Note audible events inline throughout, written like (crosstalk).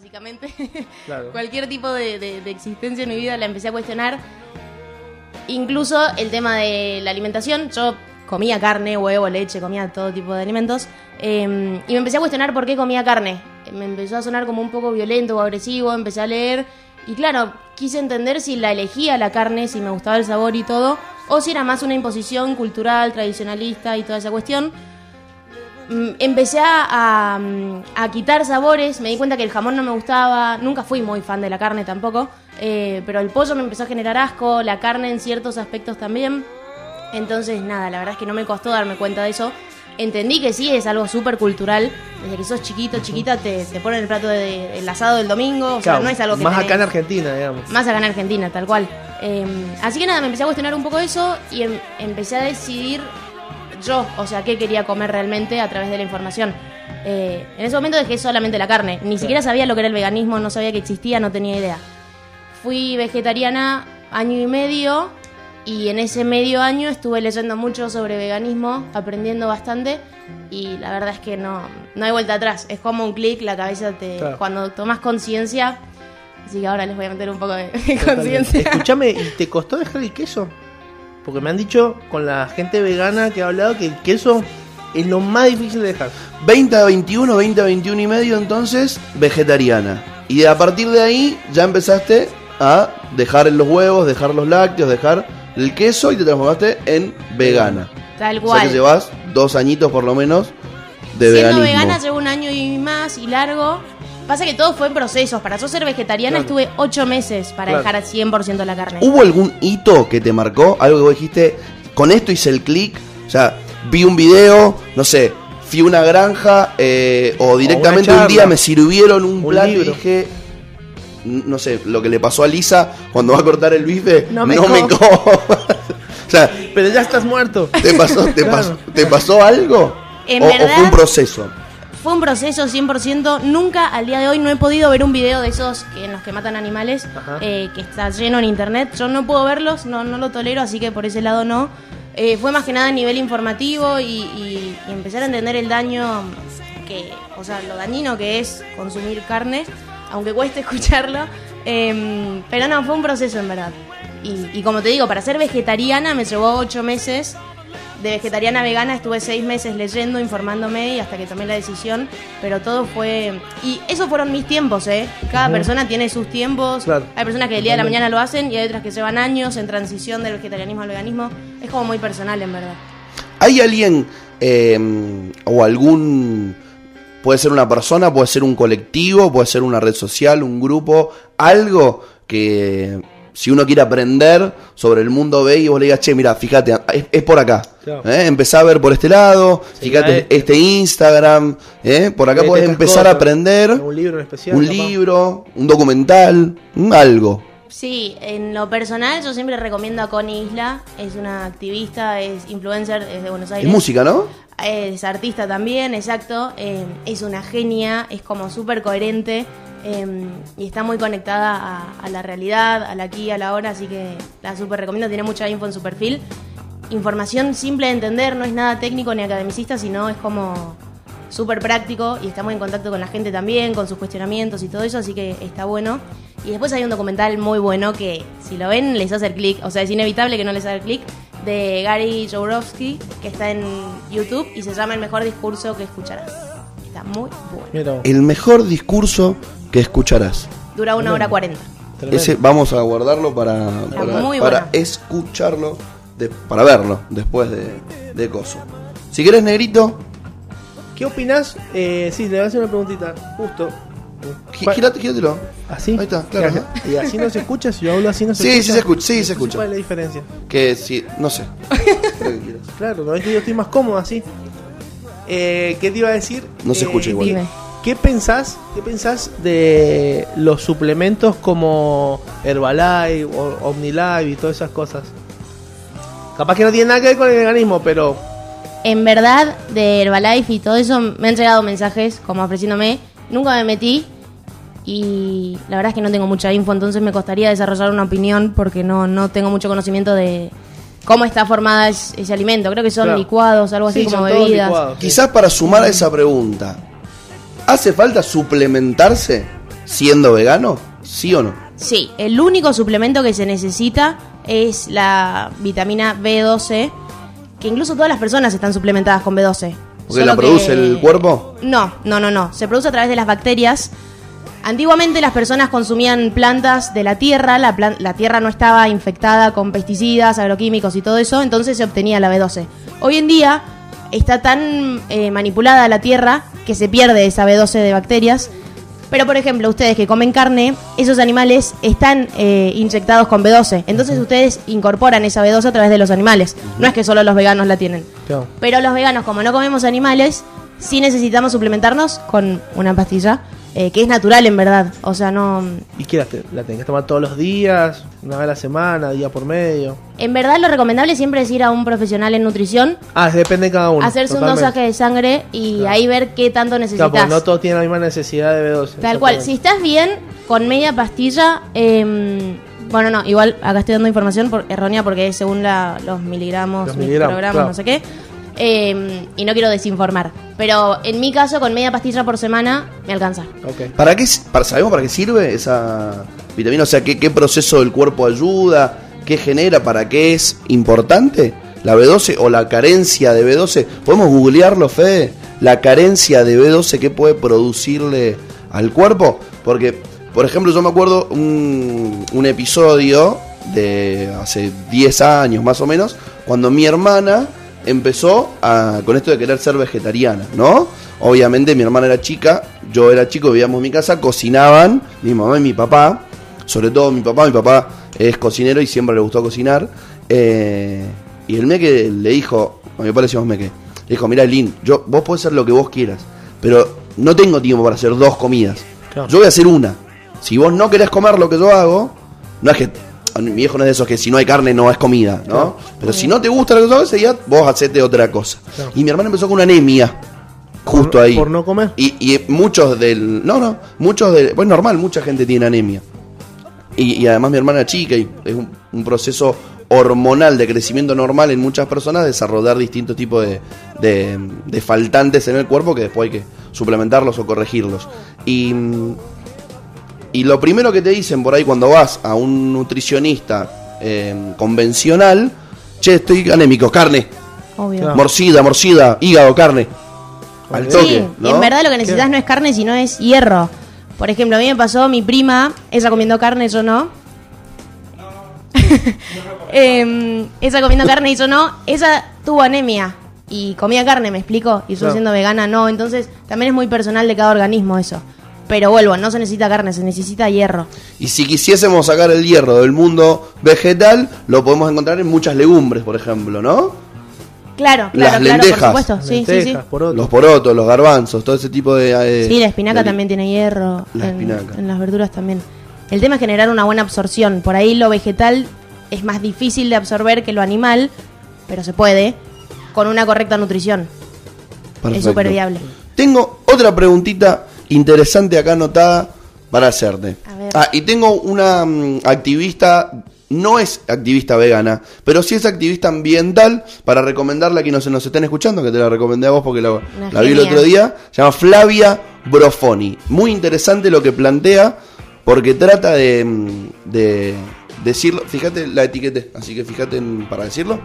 básicamente. (laughs) Claro. Cualquier tipo de, de- de existencia en mi vida la empecé a cuestionar. Incluso el tema de la alimentación. Yo comía carne, huevo, leche, comía todo tipo de alimentos. eh, y me empecé a cuestionar por qué comía carne. Me empezó a sonar como un poco violento o agresivo. Empecé a leer. Y claro, quise entender si la elegía la carne, si me gustaba el sabor y todo. O si era más una imposición cultural, tradicionalista y toda esa cuestión. Mm, empecé a, a, quitar sabores, me di cuenta que el jamón no me gustaba, nunca fui muy fan de la carne tampoco, eh, pero el pollo me empezó a generar asco, la carne en ciertos aspectos también. Entonces, nada, la verdad es que no me costó darme cuenta de eso. Entendí que sí es algo súper cultural. Desde que sos chiquito, chiquita, te, te ponen el plato de, el asado del domingo. O sea, no es algo que más tenés- acá en Argentina, digamos. más acá en Argentina, tal cual. Eh, así que nada, me empecé a cuestionar un poco eso y em- empecé a decidir yo, o sea, qué quería comer realmente a través de la información. Eh, en ese momento dejé solamente la carne, ni siquiera sabía lo que era el veganismo, no sabía que existía, no tenía idea. Fui vegetariana año y medio y en ese medio año estuve leyendo mucho sobre veganismo, aprendiendo bastante y la verdad es que no, no hay vuelta atrás, es como un clic, la cabeza te... Claro. Cuando tomas conciencia, así que ahora les voy a meter un poco de, (laughs) de conciencia. Escúchame, ¿y te costó dejar el queso? Porque me han dicho con la gente vegana que ha hablado que el queso es lo más difícil de dejar. 20 a 21, 20 a 21 y medio, entonces, vegetariana. Y a partir de ahí ya empezaste a dejar los huevos, dejar los lácteos, dejar el queso y te transformaste en vegana. Tal O sea cual. que llevas dos añitos por lo menos de Siendo veganismo. vegana llevo un año y más y largo. Pasa que todo fue en procesos. Para yo ser vegetariana Claro. estuve ocho meses para Claro. dejar 100% la carne. ¿Hubo algún hito que te marcó? Algo que vos dijiste, con esto hice el clic. O sea, vi un video, no sé, fui a una granja eh, o directamente un día me sirvieron un, Un plato y dije, no sé, lo que le pasó a Lisa cuando va a cortar el bife, No no me me, co- co- o sea, Pero ya estás muerto. ¿te pasó, te (laughs) Claro. pasó, ¿te pasó algo? En o, fue un proceso? Fue un proceso 100%. Nunca al día de hoy no he podido ver un video de esos que, en los que matan animales eh, que está lleno en internet. Yo no puedo verlos, no, no lo tolero, así que por ese lado no. Eh, fue más que nada a nivel informativo y, y- y empezar a entender el daño que, o sea, lo dañino que es consumir carne, aunque cueste (laughs) escucharlo. Em, pero no, fue un proceso en verdad. Y, y como te digo, para ser vegetariana me llevó ocho meses. De vegetariana a vegana estuve seis meses leyendo, informándome y hasta que tomé la decisión. Pero todo fue. Y esos fueron mis tiempos, ¿eh? Cada persona tiene sus tiempos. Claro. Hay personas que del día de la mañana lo hacen y hay otras que llevan años en transición del vegetarianismo al veganismo. Es como muy personal, en verdad. ¿Hay alguien eh, o algún... Puede ser una persona, puede ser un colectivo, puede ser una red social, un grupo, algo que si uno quiere aprender sobre el mundo ve y vos le digas, che, mira, fíjate, es, es por acá. Claro. ¿eh? Empezá a ver por este lado, Sí, fíjate este Instagram, ¿eh? por acá Vete podés empezar a aprender Un libro en especial. un capaz. libro, un documental, algo. Sí, en lo personal yo siempre recomiendo a Connie Isla. Es una activista, es influencer, es de Buenos Es Aires. música, ¿no? Es artista también, exacto. Eh, es una genia, es como súper coherente eh, y está muy conectada a, a la realidad, al aquí y a la hora, así que la súper recomiendo. Tiene mucha info en su perfil. Información simple de entender, no es nada técnico ni academicista, sino es como súper práctico y está muy en contacto con la gente también, con sus cuestionamientos y todo eso, así que está bueno. Y después hay un documental muy bueno que si lo ven les hace el clic, o sea, es inevitable que no les haga el clic, de Gary Jourowski, que está en YouTube y se llama El mejor discurso que escucharás. Está muy bueno. El mejor discurso que escucharás. Dura una hora cuarenta. Ese vamos a guardarlo para, Está para, muy para bueno. escucharlo, de- para verlo después de, de Coso. Si querés, negrito, ¿Qué opinas? Eh, sí, le voy a hacer una preguntita. Justo. gi- ¿Cuál- girate, gíratelo. ¿Así? Ahí está, claro. Y así no se escucha, si yo hablo así no se Sí, escucha. sí se escucha, sí, se escucha. ¿Cuál es la diferencia? Que si, no sé. (laughs) Lo que quieras. Claro, no es que yo estoy más cómodo así. Eh, ¿Qué te iba a decir? No se Eh, escucha igual. Dime. ¿Qué pensás, ¿Qué pensás de los suplementos como Herbalife o OmniLife y todas esas cosas? Capaz que no tiene nada que ver con el veganismo, pero En verdad, de Herbalife y todo eso, me han llegado mensajes como ofreciéndome. Nunca me metí y la verdad es que no tengo mucha info, entonces me costaría desarrollar una opinión porque no, no tengo mucho conocimiento de cómo está formada es- ese alimento. Creo que son Claro. licuados, algo así Sí, como bebidas. licuados. Quizás para sumar a esa pregunta, ¿hace falta suplementarse siendo vegano? ¿Sí o no? Sí, el único suplemento que se necesita es la vitamina B12, que incluso todas las personas están suplementadas con B12. ¿Porque la produce que- el cuerpo? No, no, no, no. Se produce a través de las bacterias. Antiguamente las personas consumían plantas de la tierra, la, plan- la tierra no estaba infectada con pesticidas, agroquímicos y todo eso, entonces se obtenía la B12. Hoy en día está tan eh, manipulada la tierra que se pierde esa B12 de bacterias. Pero por ejemplo, ustedes que comen carne, esos animales están eh, inyectados con B12. Entonces ustedes incorporan esa B12 a través de los animales. No es que solo los veganos la tienen. Claro. Pero los veganos, como no comemos animales, sí necesitamos suplementarnos con una pastilla eh, que es natural en verdad. O sea, no. ¿Y qué la, te- la tenés que tomar todos los días? ¿Una vez a la semana? ¿Día por medio? En verdad, lo recomendable siempre es ir a un profesional en nutrición, Ah, depende de cada uno. hacerse un totalmente. dosaje de sangre y ahí ver qué tanto Claro, necesitas. porque no todos tienen la misma necesidad de B12. Tal cual. Si estás bien con media pastilla, em, bueno, no, igual acá estoy dando información por- errónea porque es según la- los miligramos, Los miligramos, microgramos, claro. no sé qué. Em, y no quiero desinformar. Pero en mi caso, con media pastilla por semana, me alcanza. ¿Para qué, para, ¿Sabemos para qué sirve esa vitamina? O sea, ¿qué, qué proceso del cuerpo ayuda? ¿Qué genera? ¿Para qué es importante? ¿La B12 o la carencia de B12? ¿Podemos googlearlo, Fede? ¿La carencia de B12 qué puede producirle al cuerpo? Porque, por ejemplo, yo me acuerdo un, un episodio de hace 10 años más o menos, cuando mi hermana empezó a- con esto de querer ser vegetariana, ¿no? Obviamente mi hermana era chica, yo era chico, vivíamos en mi casa, cocinaban mi mamá y mi papá, sobre todo mi papá, mi papá es cocinero y siempre le gustó cocinar, eh, y el meque le dijo, a mi papá le decíamos meque, le dijo, mira Lin, yo, vos podés hacer lo que vos quieras, pero no tengo tiempo para hacer dos comidas, Claro. yo voy a hacer una, si vos no querés comer lo que yo hago, no es que mi viejo no es de esos que si no hay carne no es comida, ¿no? Pero si no te gusta lo que ese día, vos hacete otra cosa. Y mi hermana empezó con una anemia, justo Por- ahí. por no comer. Y, y muchos del. No, no, muchos del. Pues normal, mucha gente tiene anemia. Y, y además mi hermana chica y es un, un proceso hormonal de crecimiento normal en muchas personas desarrollar distintos tipos de, de- de faltantes en el cuerpo que después hay que suplementarlos o corregirlos. Y, mm, y lo primero que te dicen por ahí cuando vas a un nutricionista eh, convencional, che, estoy anémico, carne, Obvio. Morcida, morcida, hígado, carne. Al Sí, toque, Sí, ¿no? y en verdad lo que necesitas no es carne, sino es hierro. Por ejemplo, a mí me pasó mi prima, ella comiendo carne, yo no. (laughs) Em, ella comiendo carne y yo no. Ella tuvo anemia y comía carne, me explico. Y yo Claro. siendo vegana no. Entonces también es muy personal de cada organismo eso. Pero vuelvo, no se necesita carne, se necesita hierro. Y si quisiésemos sacar el hierro del mundo vegetal, lo podemos encontrar en muchas legumbres, por ejemplo, ¿no? Claro, claro, Las claro, lentejas. por supuesto. Sí, sí, sí. Lentejas, porotos. Los porotos, los garbanzos, todo ese tipo de... eh, Sí, la espinaca de- también tiene hierro. La en, espinaca. en las verduras también. El tema es generar una buena absorción. Por ahí lo vegetal es más difícil de absorber que lo animal, pero se puede, con una correcta nutrición. Perfecto. Es súper viable. Tengo otra preguntita interesante acá anotada para hacerte. A ver. Ah, y tengo una mm, activista, no es activista vegana, pero sí es activista ambiental para recomendarla a quienes nos estén escuchando, que te la recomendé a vos porque la, vi el otro día. Se llama Flavia Brofoni. Muy interesante lo que plantea porque trata de, mm, de decirlo. Fíjate la etiqueta, así que fíjate en- para decirlo.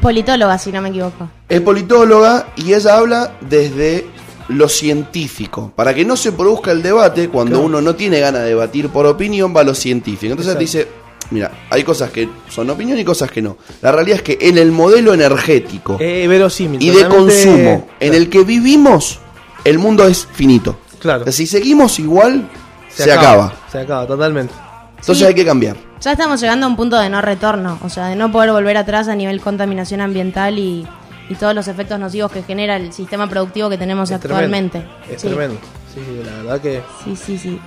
Politóloga, si no me equivoco. Es politóloga y ella habla desde lo científico. Para que no se produzca el debate, cuando Claro. uno no tiene ganas de debatir por opinión, va a lo científico. Entonces dice, mira, hay cosas que son opinión y cosas que no. La realidad es que en el modelo energético Eh, verosímil. y de consumo en el que vivimos, el mundo es finito. Claro. Si seguimos igual, se, acaba. Se acaba, totalmente. Entonces Sí. hay que cambiar. Ya estamos llegando a un punto de no retorno, o sea, de no poder volver atrás a nivel contaminación ambiental y, y todos los efectos nocivos que genera el sistema productivo que tenemos Es actualmente. tremendo. Es Sí. tremendo. Sí, la verdad que. Sí, sí, sí.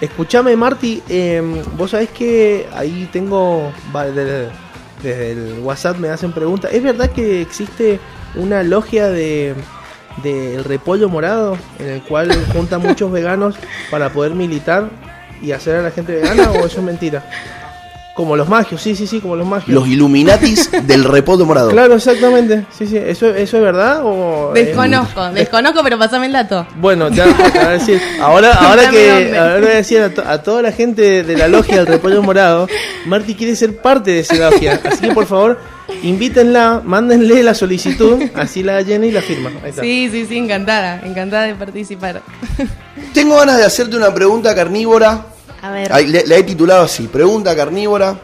Escuchame, Marty, eh, vos sabés que ahí tengo. Desde, desde el WhatsApp me hacen preguntas. ¿Es verdad que existe una logia de del repollo morado en el cual juntan (laughs) muchos veganos para poder militar y hacer a la gente vegana o eso es mentira? (laughs) Como los magios, sí, sí, sí, como los magios. Los Illuminatis (laughs) del repoto morado. Claro, exactamente. Sí, sí. ¿Eso, eso es verdad o...? eh, Desconozco, desconozco, pero pasame el dato. Bueno, ya, a decir, ahora, (laughs) ahora que ahora voy a decir a, to- a toda la gente de la logia del repollo morado, Marty quiere ser parte de esa logia, así que por favor invítenla, mándenle la solicitud, así la llena y la firma. Ahí está. Sí, sí, sí, encantada, encantada de participar. (laughs) Tengo ganas de hacerte una pregunta carnívora. A ver. Le, le he titulado así, pregunta carnívora,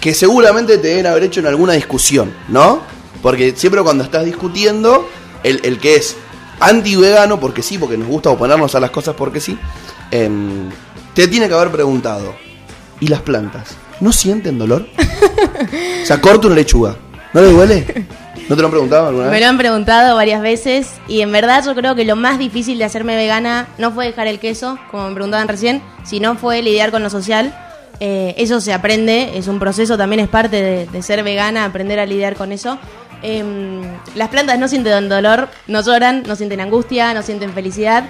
que seguramente te deben haber hecho en alguna discusión, ¿no? Porque siempre cuando estás discutiendo, el, el que es anti-vegano, porque sí, porque nos gusta oponernos a las cosas porque sí, em, te tiene que haber preguntado, ¿y las plantas? ¿No sienten dolor? (laughs) o sea, corta una lechuga, ¿no le duele? ¿No te lo han preguntado alguna Me lo han preguntado varias veces y en verdad yo creo que lo más difícil de hacerme vegana no fue dejar el queso, como me preguntaban recién, sino fue lidiar con lo social. Eh, eso se aprende, es un proceso, también es parte de, de ser vegana, aprender a lidiar con eso. Em, las plantas no sienten dolor, no lloran, no sienten angustia, no sienten felicidad,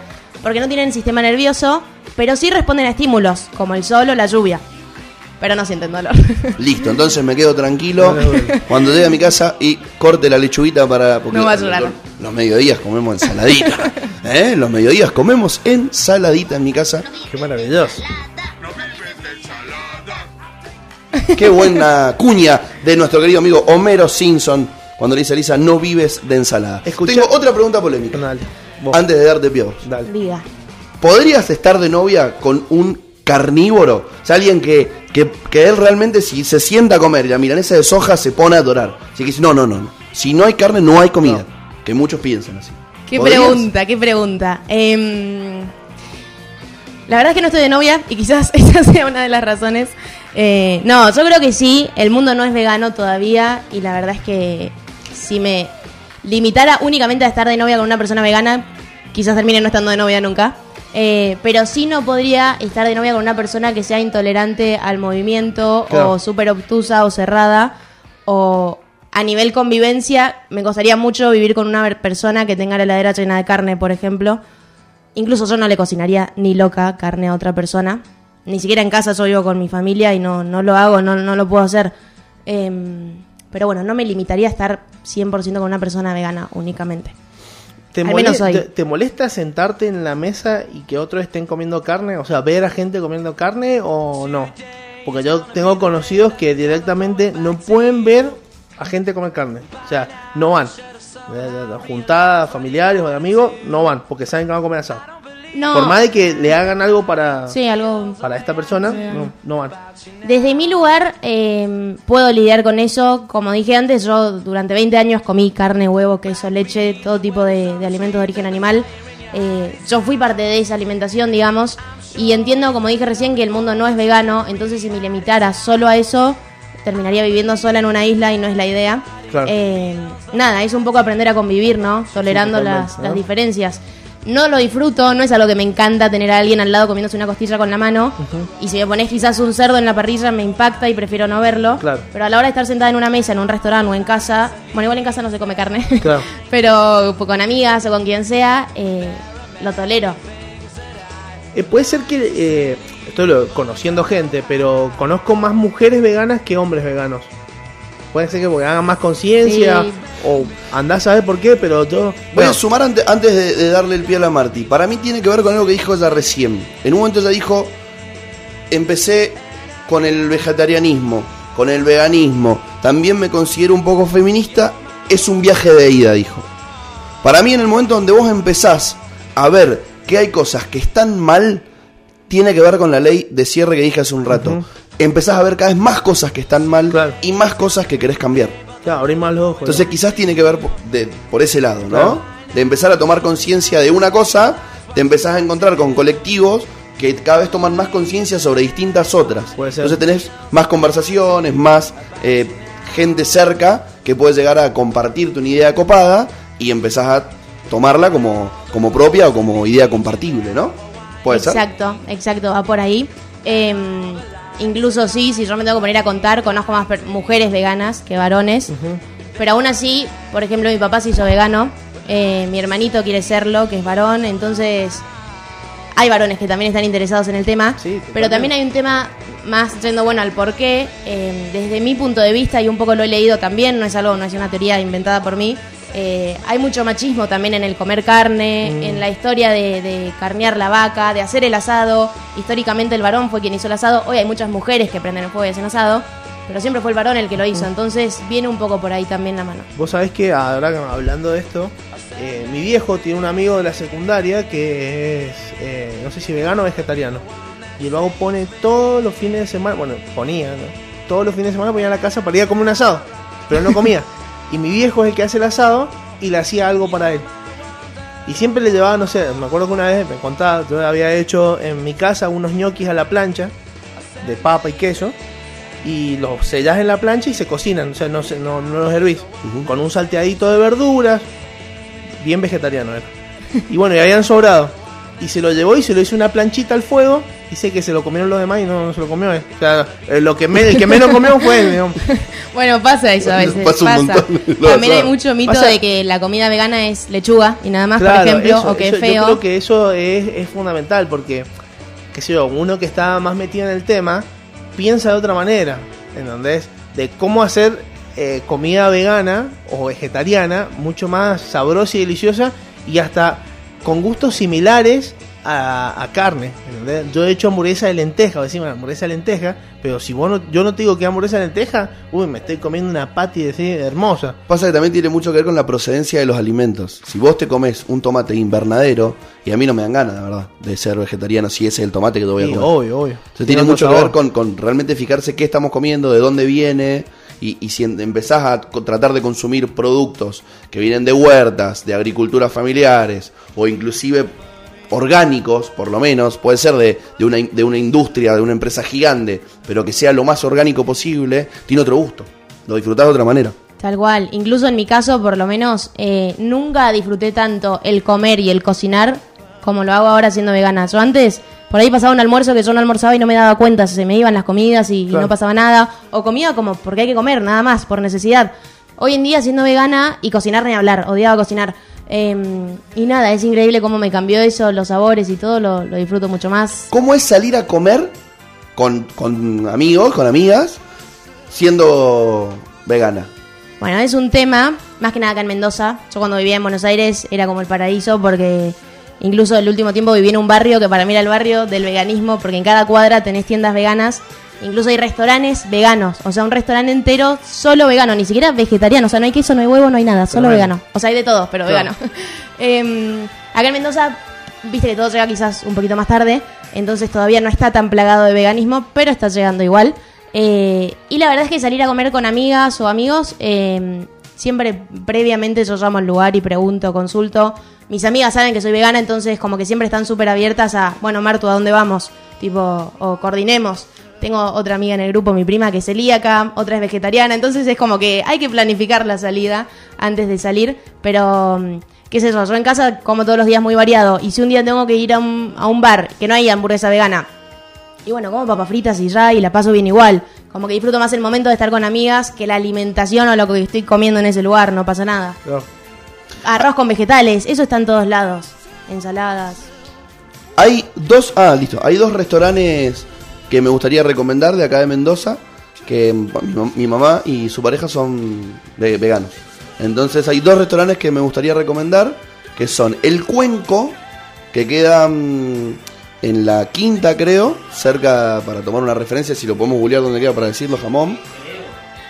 porque no tienen sistema nervioso, pero sí responden a estímulos, como el sol o la lluvia, pero no sienten dolor. (laughs) Listo, entonces me quedo tranquilo cuando llegue a mi casa y corte la lechuguita para... porque No va a llorar. Los, los mediodías comemos ensaladita. (laughs) ¿eh? Los mediodías comemos ensaladita en mi casa. Qué maravilloso. Qué buena cuña de nuestro querido amigo Homero Simpson cuando le dice a Lisa, no vives de ensalada. Tengo otra pregunta polémica. Dale, vos, Antes de darte pie a vos. dale. Diga. ¿Podrías estar de novia con un carnívoro? O sea, alguien que, que, que él realmente si se sienta a comer la milanesa de soja se pone a adorar. Así que dice, no, no, no. no. Si no hay carne, no hay comida. Que muchos piensan así. Qué ¿Podrías? pregunta, qué pregunta. Em, la verdad es que no estoy de novia y quizás (laughs) esa sea una de las razones. Eh, no, yo creo que sí, el mundo no es vegano todavía y la verdad es que si me limitara únicamente a estar de novia con una persona vegana, quizás termine no estando de novia nunca. Eh, pero sí no podría estar de novia con una persona que sea intolerante al movimiento Claro. o súper obtusa o cerrada o a nivel convivencia me costaría mucho vivir con una persona que tenga la heladera llena de carne, por ejemplo. Incluso yo no le cocinaría ni loca carne a otra persona. Ni siquiera en casa yo vivo con mi familia y no, no lo hago, no, no lo puedo hacer. Em, pero bueno, no me limitaría a estar 100% con una persona vegana únicamente. ¿Te, Al mole- menos hoy. te- te molesta sentarte en la mesa y que otros estén comiendo carne? O sea, ver a gente comiendo carne o no? Porque yo tengo conocidos que directamente no pueden ver a gente comer carne. O sea, no van. Eh, Juntadas, familiares o de amigos, no van porque saben que van a comer asado. No, Por más de que le hagan algo para, sí, algo para esta persona, no, no van. Desde mi lugar eh, puedo lidiar con eso. Como dije antes, yo durante 20 años comí carne, huevo, queso, leche, todo tipo de, de alimentos de origen animal. Eh, yo fui parte de esa alimentación, digamos, y entiendo, como dije recién, que el mundo no es vegano, entonces si me limitara solo a eso, terminaría viviendo sola en una isla y no es la idea. Claro. Eh, nada, es un poco aprender a convivir, ¿no? Tolerando las, ¿no? las diferencias. No lo disfruto, no es algo que me encanta tener a alguien al lado comiéndose una costilla con la mano. Y si me pones quizás un cerdo en la parrilla me impacta y prefiero no verlo. Claro. Pero a la hora de estar sentada en una mesa, en un restaurante o en casa, bueno, igual en casa no se come carne. (laughs) Claro. Pero con amigas o con quien sea, eh, lo tolero. Eh, puede ser que, eh, estoy conociendo gente, pero conozco más mujeres veganas que hombres veganos. Puede ser que porque hagan más conciencia Sí. o andás a ver por qué, pero yo... Voy bueno, a sumar ante- antes de, de darle el pie a la Marti. Para mí tiene que ver con algo que dijo ella recién. En un momento ella dijo, empecé con el vegetarianismo, con el veganismo, también me considero un poco feminista, es un viaje de ida, dijo. Para mí en el momento donde vos empezás a ver que hay cosas que están mal, tiene que ver con la ley de cierre que dije hace un rato. Empezás a ver cada vez más cosas que están mal Claro. y más cosas que querés cambiar. ya, abrís más los ojos. Entonces quizás tiene que ver de- por ese lado, ¿no? Claro. De empezar a tomar conciencia de una cosa, te empezás a encontrar con colectivos que cada vez toman más conciencia sobre distintas otras. Puede ser. Entonces tenés más conversaciones, más eh, gente cerca que puede llegar a compartirte una idea copada y empezás a tomarla como, como propia o como idea compartible, ¿no? Puede ser. exacto, exacto, va por ahí. Eh, incluso sí, si yo me tengo que poner a contar, conozco más mujeres veganas que varones. Pero aún así, por ejemplo, mi papá se hizo vegano, eh, mi hermanito quiere serlo, que es varón, entonces hay varones que también están interesados en el tema, Sí, pero también hay un tema más yendo bueno al por qué, eh, desde mi punto de vista, y un poco lo he leído también, no es algo, no es una teoría inventada por mí, eh, hay mucho machismo también en el comer carne, Mm. en la historia de, de carnear la vaca, de hacer el asado. Históricamente el varón fue quien hizo el asado. Hoy hay muchas mujeres que prenden el fuego y hacen asado, pero siempre fue el varón el que lo hizo. Entonces viene un poco por ahí también la mano. Vos sabés que ahora hablando de esto, eh, mi viejo tiene un amigo de la secundaria que es, eh, no sé si vegano o vegetariano. Y el vago pone todos los fines de semana, bueno, ponía, ¿no? Todos los fines de semana ponía a la casa para ir a comer un asado, pero no comía. (laughs) y mi viejo es el que hace el asado y le hacía algo para él. Y siempre le llevaba, no sé, me acuerdo que una vez me contaba, yo había hecho en mi casa unos ñoquis a la plancha de papa y queso y los sellás en la plancha y se cocinan, o sea, no, no, no los hervís. Con un salteadito de verduras, bien vegetariano era. Y bueno, y habían sobrado. Y se lo llevó y se lo hizo una planchita al fuego. Dice que se lo comieron los demás y no, no se lo comió él. O sea, eh, lo que me- el que menos comió fue él, digamos. (laughs) Bueno, pasa eso a veces. Pasa un montón. (laughs) Lo También hay mucho mito Pasa- de que la comida vegana es lechuga y nada más, Claro, por ejemplo, eso- o que eso- es feo. Yo creo que eso es, es fundamental porque, qué sé yo, uno que está más metido en el tema piensa de otra manera, ¿entendés? De cómo hacer eh, comida vegana o vegetariana mucho más sabrosa y deliciosa y hasta con gustos similares a, a carne, ¿entendés? Yo he hecho hamburguesa de lenteja, decimos hamburguesa de lenteja, pero si vos no, yo no te digo que hamburguesa de lenteja, uy, me estoy comiendo una patty de hermosa. Pasa que también tiene mucho que ver con la procedencia de los alimentos. Si vos te comes un tomate invernadero, y a mí no me dan ganas, la verdad, de ser vegetariano si ese es el tomate que te voy a Sí, comer. obvio, obvio. Se tiene mucho que ver con realmente fijarse qué estamos comiendo, de dónde viene, y, y si empezás a tratar de consumir productos que vienen de huertas, de agriculturas familiares, o inclusive orgánicos, por lo menos, puede ser de, de una, de una industria, de una empresa gigante, pero que sea lo más orgánico posible, tiene otro gusto. Lo disfrutás de otra manera. Tal cual. Incluso en mi caso, por lo menos, eh, nunca disfruté tanto el comer y el cocinar como lo hago ahora siendo vegana. Yo antes, por ahí pasaba un almuerzo que yo no almorzaba y no me daba cuenta, se me iban las comidas y, Claro. no pasaba nada. O comía como porque hay que comer, nada más, por necesidad. Hoy en día, siendo vegana y cocinar ni hablar, odiaba cocinar. Eh, y nada, es increíble cómo me cambió eso, los sabores y todo, lo, lo disfruto mucho más. ¿Cómo es salir a comer con, con amigos, con amigas, siendo vegana? Bueno, es un tema, más que nada acá en Mendoza. Yo cuando vivía en Buenos Aires era como el paraíso porque incluso el último tiempo viví en un barrio que para mí era el barrio del veganismo porque en cada cuadra tenés tiendas veganas. Incluso hay restaurantes veganos, o sea, un restaurante entero solo vegano, ni siquiera vegetariano, o sea, no hay queso, no hay huevo, no hay nada, solo vegano. O sea, hay de todo, pero Claro. vegano. (laughs) Em, acá en Mendoza, viste que todo llega quizás un poquito más tarde, entonces todavía no está tan plagado de veganismo, pero está llegando igual. Eh, y la verdad es que salir a comer con amigas o amigos, eh, siempre previamente yo llamo al lugar y pregunto, consulto. Mis amigas saben que soy vegana, entonces como que siempre están súper abiertas a, bueno, Martu, ¿a dónde vamos? Tipo, o coordinemos. Tengo otra amiga en el grupo, mi prima, que es celíaca, otra es vegetariana, entonces es como que hay que planificar la salida antes de salir, pero mm, qué sé yo, yo en casa como todos los días muy variado, y si un día tengo que ir a un, a un bar que no hay hamburguesa vegana, y bueno, como papas fritas y ya, y la paso bien igual. Como que disfruto más el momento de estar con amigas que la alimentación o lo que estoy comiendo en ese lugar, no pasa nada. Arroz con vegetales, eso está en todos lados. Ensaladas. Hay dos, ah, listo, hay dos restaurantes que me gustaría recomendar de acá de Mendoza, que mi, mam- mi mamá y su pareja son ve- veganos. Entonces hay dos restaurantes que me gustaría recomendar, que son El Cuenco, que queda mm, en la quinta creo, cerca, para tomar una referencia, si lo podemos googlear donde queda para decirlo, jamón,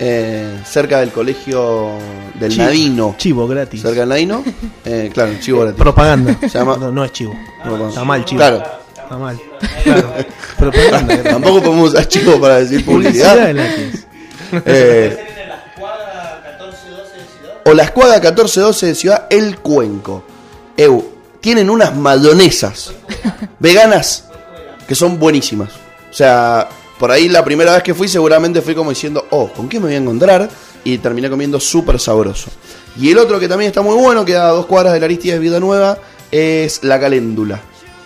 eh, cerca del colegio del Chivo. Nadino. Chivo gratis. Cerca del Nadino, (laughs) eh, claro, chivo gratis. Propaganda. Se llama- No, no es chivo. No, Está mal, chivo. Claro. Está mal. Claro. (laughs) Propaganda. Tampoco podemos usar chivo para decir Publicidad. Eh, o la escuadra 1412 de Ciudad El Cuenco. Eu, tienen unas mayonesas veganas que son buenísimas. O sea, por ahí la primera vez que fui seguramente fui como diciendo, oh, ¿con qué me voy a encontrar? Y terminé comiendo súper sabroso. Y el otro que también está muy bueno, queda a dos cuadras de la Aristides de Vida Nueva, es la caléndula.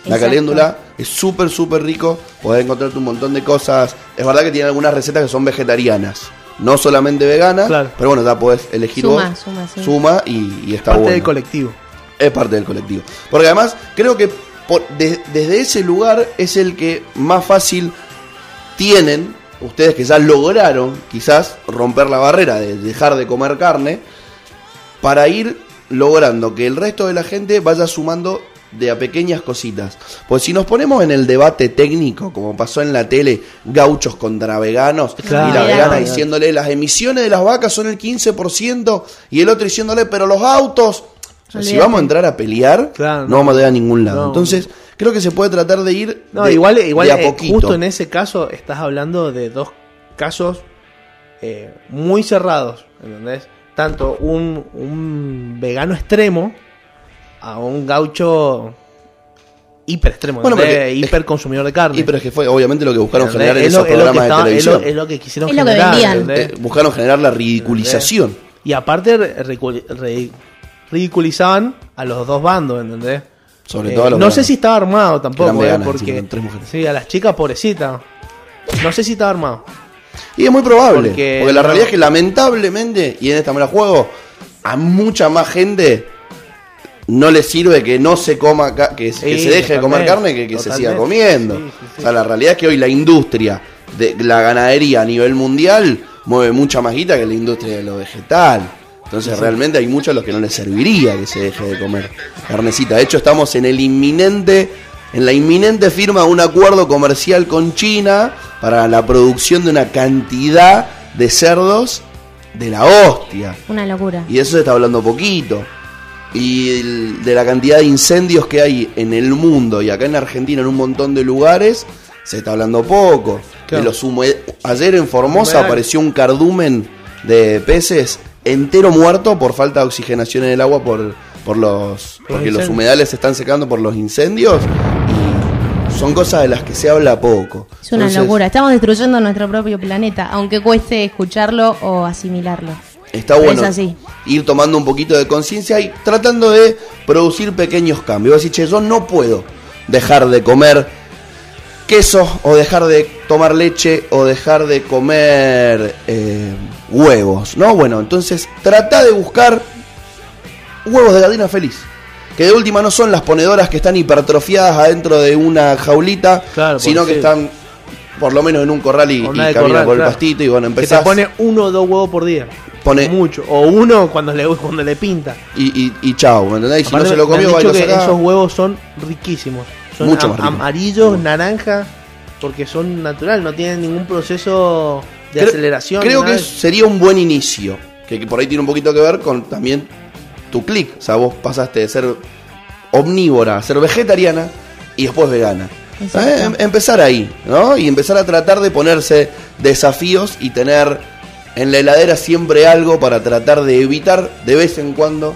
La Exacto. caléndula es súper, súper rico. Podés encontrarte un montón de cosas. Es verdad que tiene algunas recetas que son vegetarianas. No solamente veganas. Claro. Pero bueno, ya podés elegir Suma, vos. suma, sí. Suma y, y está Parte bueno. del colectivo. Es parte del colectivo. Porque además, creo que por- de- desde ese lugar es el que más fácil tienen, ustedes que ya lograron quizás romper la barrera de dejar de comer carne, para ir logrando que el resto de la gente vaya sumando de a pequeñas cositas. Pues si nos ponemos en el debate técnico, como pasó en la tele, gauchos contra veganos, Claro. y la Claro. vegana diciéndole las emisiones de las vacas son el 15%, y el otro diciéndole, pero los autos, o sea, si vamos a entrar a pelear, Claro, no no. vamos a ir a ningún lado. No. Entonces, creo que se puede tratar de ir No, de, igual, igual de a eh, poquito. justo en ese caso estás hablando de dos casos eh, muy cerrados, ¿entendés? Tanto un, un vegano extremo a un gaucho hiper extremo, Bueno, hiper consumidor de carne. Y pero es que fue obviamente lo que buscaron ¿entendés? generar en Es lo- esos es lo que programas estaba- de es lo- televisión. es lo que quisieron Es lo que generar. Eh, buscaron generar la ridiculización. Y aparte ridiculizaban a los dos bandos, ¿entendés? Sobre Eh, todo a los no sé si estaba armado tampoco, eh, porque encima, tres mujeres. sí, a las chicas pobrecitas. No sé si estaba armado. Y es muy probable. Porque Porque, la no- realidad es que lamentablemente, y en esta me la juego, a mucha más gente no le sirve que no se coma, que, que se deje de comer carne que, que se siga comiendo. Sí, sí, sí. O sea, la realidad es que hoy la industria de la ganadería a nivel mundial mueve mucha más guita que la industria de lo vegetal. Entonces realmente hay muchos a los que no les serviría que se deje de comer carnecita. De hecho, estamos en el inminente, en la inminente firma de un acuerdo comercial con China para la producción de una cantidad de cerdos de la hostia. Una locura. Y de eso se está hablando poquito. Y de la cantidad de incendios que hay en el mundo y acá en Argentina en un montón de lugares, se está hablando poco. Claro. De los hume- Ayer en Formosa apareció un cardumen de peces entero muerto por falta de oxigenación en el agua por, por los porque los humedales se están secando por los incendios y son cosas de las que se habla poco. Es una Entonces, locura. Estamos destruyendo nuestro propio planeta, aunque cueste escucharlo o asimilarlo. Está bueno es así. ir tomando un poquito de conciencia y tratando de producir pequeños cambios. Decís, che, yo no puedo dejar de comer queso o dejar de tomar leche o dejar de comer eh, huevos, ¿no? Bueno, entonces trata de buscar huevos de gallina feliz. Que de última no son las ponedoras que están hipertrofiadas adentro de una jaulita, Claro, sino que sí. están por lo menos en un corral y, y corral, por el claro. pastito y bueno, Que te empezás pone uno o dos huevos por día. Pone- Mucho. O uno cuando le, cuando le pinta. y, y, y chao, ¿me entendés? Y si no se lo me han comió, dicho que saca. esos huevos son riquísimos. Son Mucho am- más ricos. amarillos, naranja, porque son natural, no tienen ningún proceso de Creo- aceleración. Creo nada que sería un buen inicio. Que, que por ahí tiene un poquito que ver con también tu clic. O sea, vos pasaste de ser omnívora a ser vegetariana y después vegana. ¿Eh? Em- empezar ahí, ¿no? Y empezar a tratar de ponerse desafíos y tener en la heladera siempre algo para tratar de evitar de vez en cuando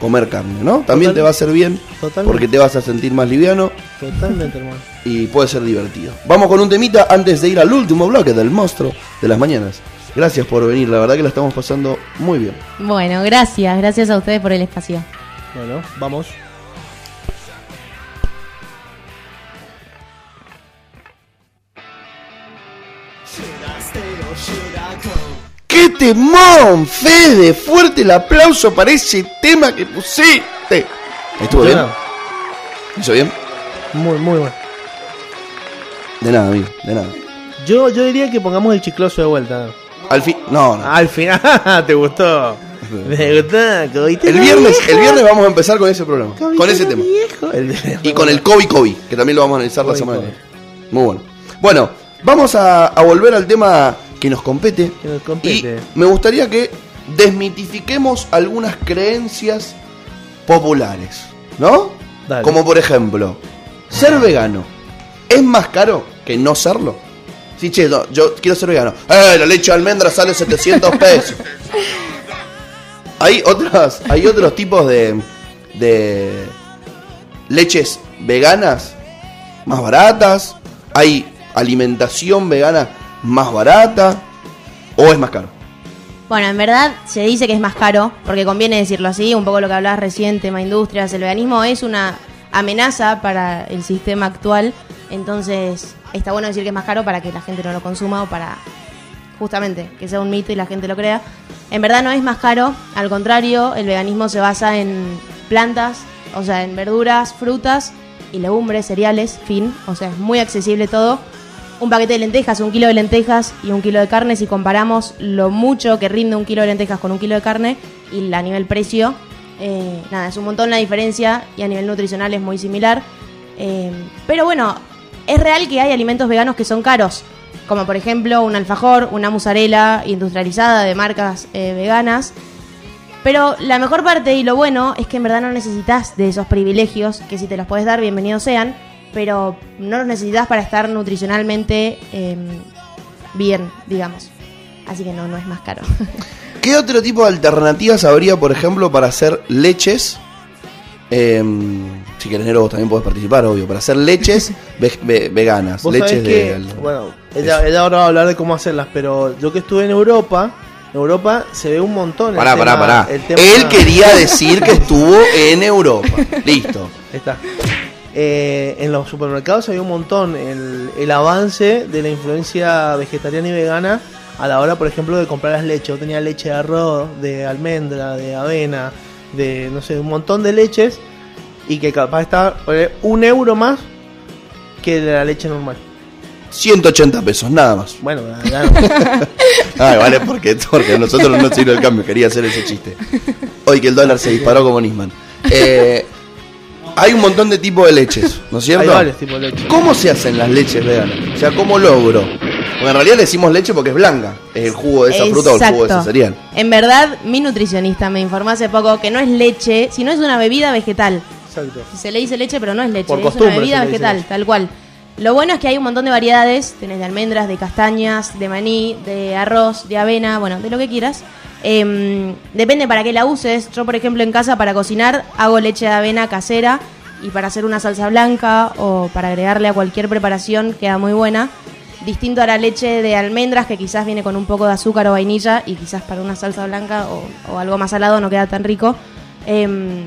comer carne, ¿no? También Total- te va a hacer bien Totalmente. porque te vas a sentir más liviano Totalmente, hermano. (laughs) y puede ser divertido. Vamos con un temita antes de ir al último bloque del monstruo de las mañanas. Gracias por venir, la verdad que la estamos pasando muy bien. Bueno, gracias. Gracias a ustedes por el espacio. Bueno, vamos. Temón, Fede! Fuerte el aplauso para ese tema que pusiste. ¿Estuvo bien? ¿Hizo bien? Muy, muy bueno. De nada, amigo, de nada. Yo, yo diría que pongamos el chicloso de vuelta. Al fin, no, no. Al final, (laughs) ¿te gustó? (laughs) ¿Te gustó? El viernes, el viernes vamos a empezar con ese programa, con ese tema. viejo. Y con el Kobe Kobe, que también lo vamos a analizar la semana. Que viene. Muy bueno. Bueno, vamos a, a volver al tema que nos compete. Que nos compete. Y me gustaría que desmitifiquemos algunas creencias populares, ¿no? Dale. Como por ejemplo, ser vegano es más caro que no serlo. Sí, che, no, yo quiero ser vegano. ¡Eh, la leche de almendra sale 700 pesos! (laughs) hay otras, hay otros tipos de, de leches veganas más baratas. Hay alimentación vegana más barata. ¿O es más caro? Bueno, en verdad se dice que es más caro, porque conviene decirlo así, un poco lo que hablabas recién, tema industrias, el veganismo es una amenaza para el sistema actual, entonces está bueno decir que es más caro para que la gente no lo consuma o para justamente que sea un mito y la gente lo crea. En verdad no es más caro, al contrario, el veganismo se basa en plantas, o sea, en verduras, frutas y legumbres, cereales, fin, o sea, es muy accesible todo. Un paquete de lentejas, un kilo de lentejas y un kilo de carne, si comparamos lo mucho que rinde un kilo de lentejas con un kilo de carne y a nivel precio, eh, nada, es un montón la diferencia y a nivel nutricional es muy similar. Eh, pero bueno, es real que hay alimentos veganos que son caros, como por ejemplo un alfajor, una mozzarella industrializada de marcas eh, veganas. Pero la mejor parte y lo bueno es que en verdad no necesitas de esos privilegios, que si te los puedes dar, bienvenidos sean, pero no los necesitas para estar nutricionalmente eh, bien, digamos. Así que no, no es más caro. (laughs) ¿Qué otro tipo de alternativas habría, por ejemplo, para hacer leches? Eh, si querés, Nero, vos también podés participar, obvio. Para hacer leches (laughs) ve- ve- veganas. Vos Leches sabés de. que, bueno, ella, ella ahora va a hablar de cómo hacerlas, pero yo que estuve en Europa, en Europa se ve un montón. el Pará, pará, tema- pará. el tema- Él quería (laughs) decir que estuvo en Europa. Listo. Ahí está. Eh, en los supermercados había un montón el, el avance de la influencia vegetariana y vegana a la hora, por ejemplo, de comprar las leches. Yo tenía leche de arroz, de almendra, de avena, de no sé, un montón de leches y que capaz estaba un euro más que la leche normal. 180 pesos, nada más. Bueno, (laughs) ya no. Ay, vale, porque, porque nosotros no sirve el cambio. Quería hacer ese chiste. Hoy que el dólar se disparó como Nisman. Eh, hay un montón de tipos de leches, ¿no es hay cierto? varios tipos de leche. ¿Cómo se hacen las leches veganas? O sea, ¿cómo logro? Porque en realidad le decimos leche porque es blanca. Es el jugo de esa fruta o el jugo de ese cereal. En verdad, mi nutricionista me informó hace poco que no es leche, sino es una bebida vegetal. Exacto. Se le dice leche, pero no es leche, Por es costumbre una bebida se le dice vegetal, leche. tal cual. Lo bueno es que hay un montón de variedades, tenés de almendras, de castañas, de maní, de arroz, de avena, bueno, de lo que quieras. Em, depende para qué la uses. Yo, por ejemplo, en casa para cocinar hago leche de avena casera y para hacer una salsa blanca o para agregarle a cualquier preparación queda muy buena. Distinto a la leche de almendras que quizás viene con un poco de azúcar o vainilla y quizás para una salsa blanca o, o algo más salado no queda tan rico. Em,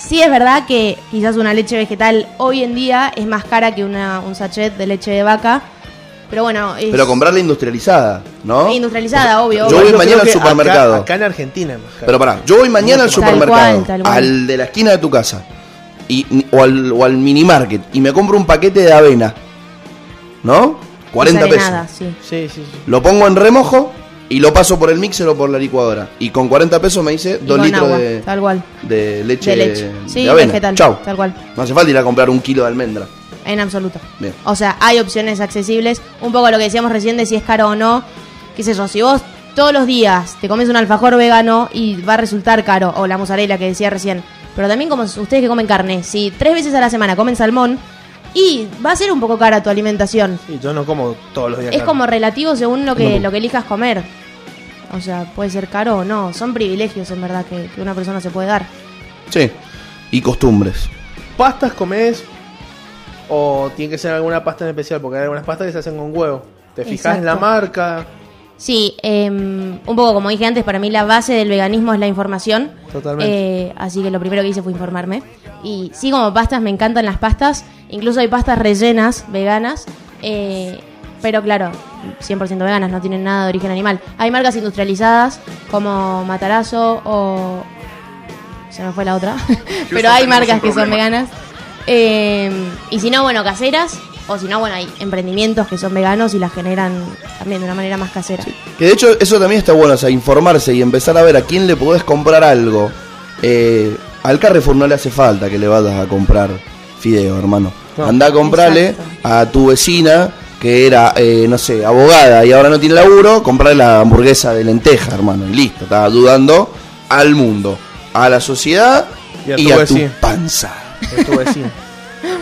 Sí es verdad que quizás una leche vegetal hoy en día es más cara que una, un sachet de leche de vaca, pero bueno, es Pero comprarla industrializada, ¿no? industrializada, obvio. Yo voy Yo mañana al que supermercado. Acá, acá en Argentina es más caro. Pero pará, yo voy mañana al Tal supermercado, cual, tal cual. al de la esquina de tu casa, y, o, al, o al mini market, y me compro un paquete de avena, ¿no? 40 sale pesos. nada, sí. Sí, sí, sí. Lo pongo en remojo y lo paso por el mixer o por la licuadora. Y con 40 pesos me hice Y 2 con litros agua, de, tal cual. de leche De leche. Sí, de avena. vegetal, Chau. tal cual. No hace falta ir a comprar un kilo de almendra. En absoluto. Bien. O sea, hay opciones accesibles. Un poco lo que decíamos recién de si es caro o no. Qué sé yo, si vos todos los días te comes un alfajor vegano y va a resultar caro, o la mozzarella que decía recién. Pero también como ustedes que comen carne, si tres veces a la semana comen salmón, y va a ser un poco cara tu alimentación. Sí, yo no como todos los días. Es carne. como relativo según lo que, No. lo que elijas comer. O sea, puede ser caro o no. Son privilegios en verdad que, que una persona se puede dar. Sí. Y costumbres. ¿Pastas comés? ¿O tiene que ser alguna pasta en especial? Porque hay algunas pastas que se hacen con huevo. ¿Te fijas en la marca? Sí, em, un poco como dije antes, para mí la base del veganismo es la información. Totalmente. Eh, así que lo primero que hice fue informarme. Y sí, como pastas, me encantan las pastas. Incluso hay pastas rellenas, veganas. eh, pero claro, 100% veganas, no tienen nada de origen animal. Hay marcas industrializadas como Matarazo o... Se me fue la otra. (laughs) pero hay marcas que son veganas. Eh, y si no, bueno, caseras. O si no, bueno, hay emprendimientos que son veganos y las generan también de una manera más casera. Que de hecho eso también está bueno, o sea, informarse y empezar a ver a quién le podés comprar algo. Eh, al Carrefour no le hace falta que le vayas a comprar fideo, hermano. No. Anda a comprarle Exacto. a tu vecina que era, eh, no sé, abogada y ahora no tiene laburo, comprarle la hamburguesa de lenteja, hermano. Y listo, estás ayudando al mundo, a la sociedad Y a y tu a, panza. Es tu vecino. (laughs)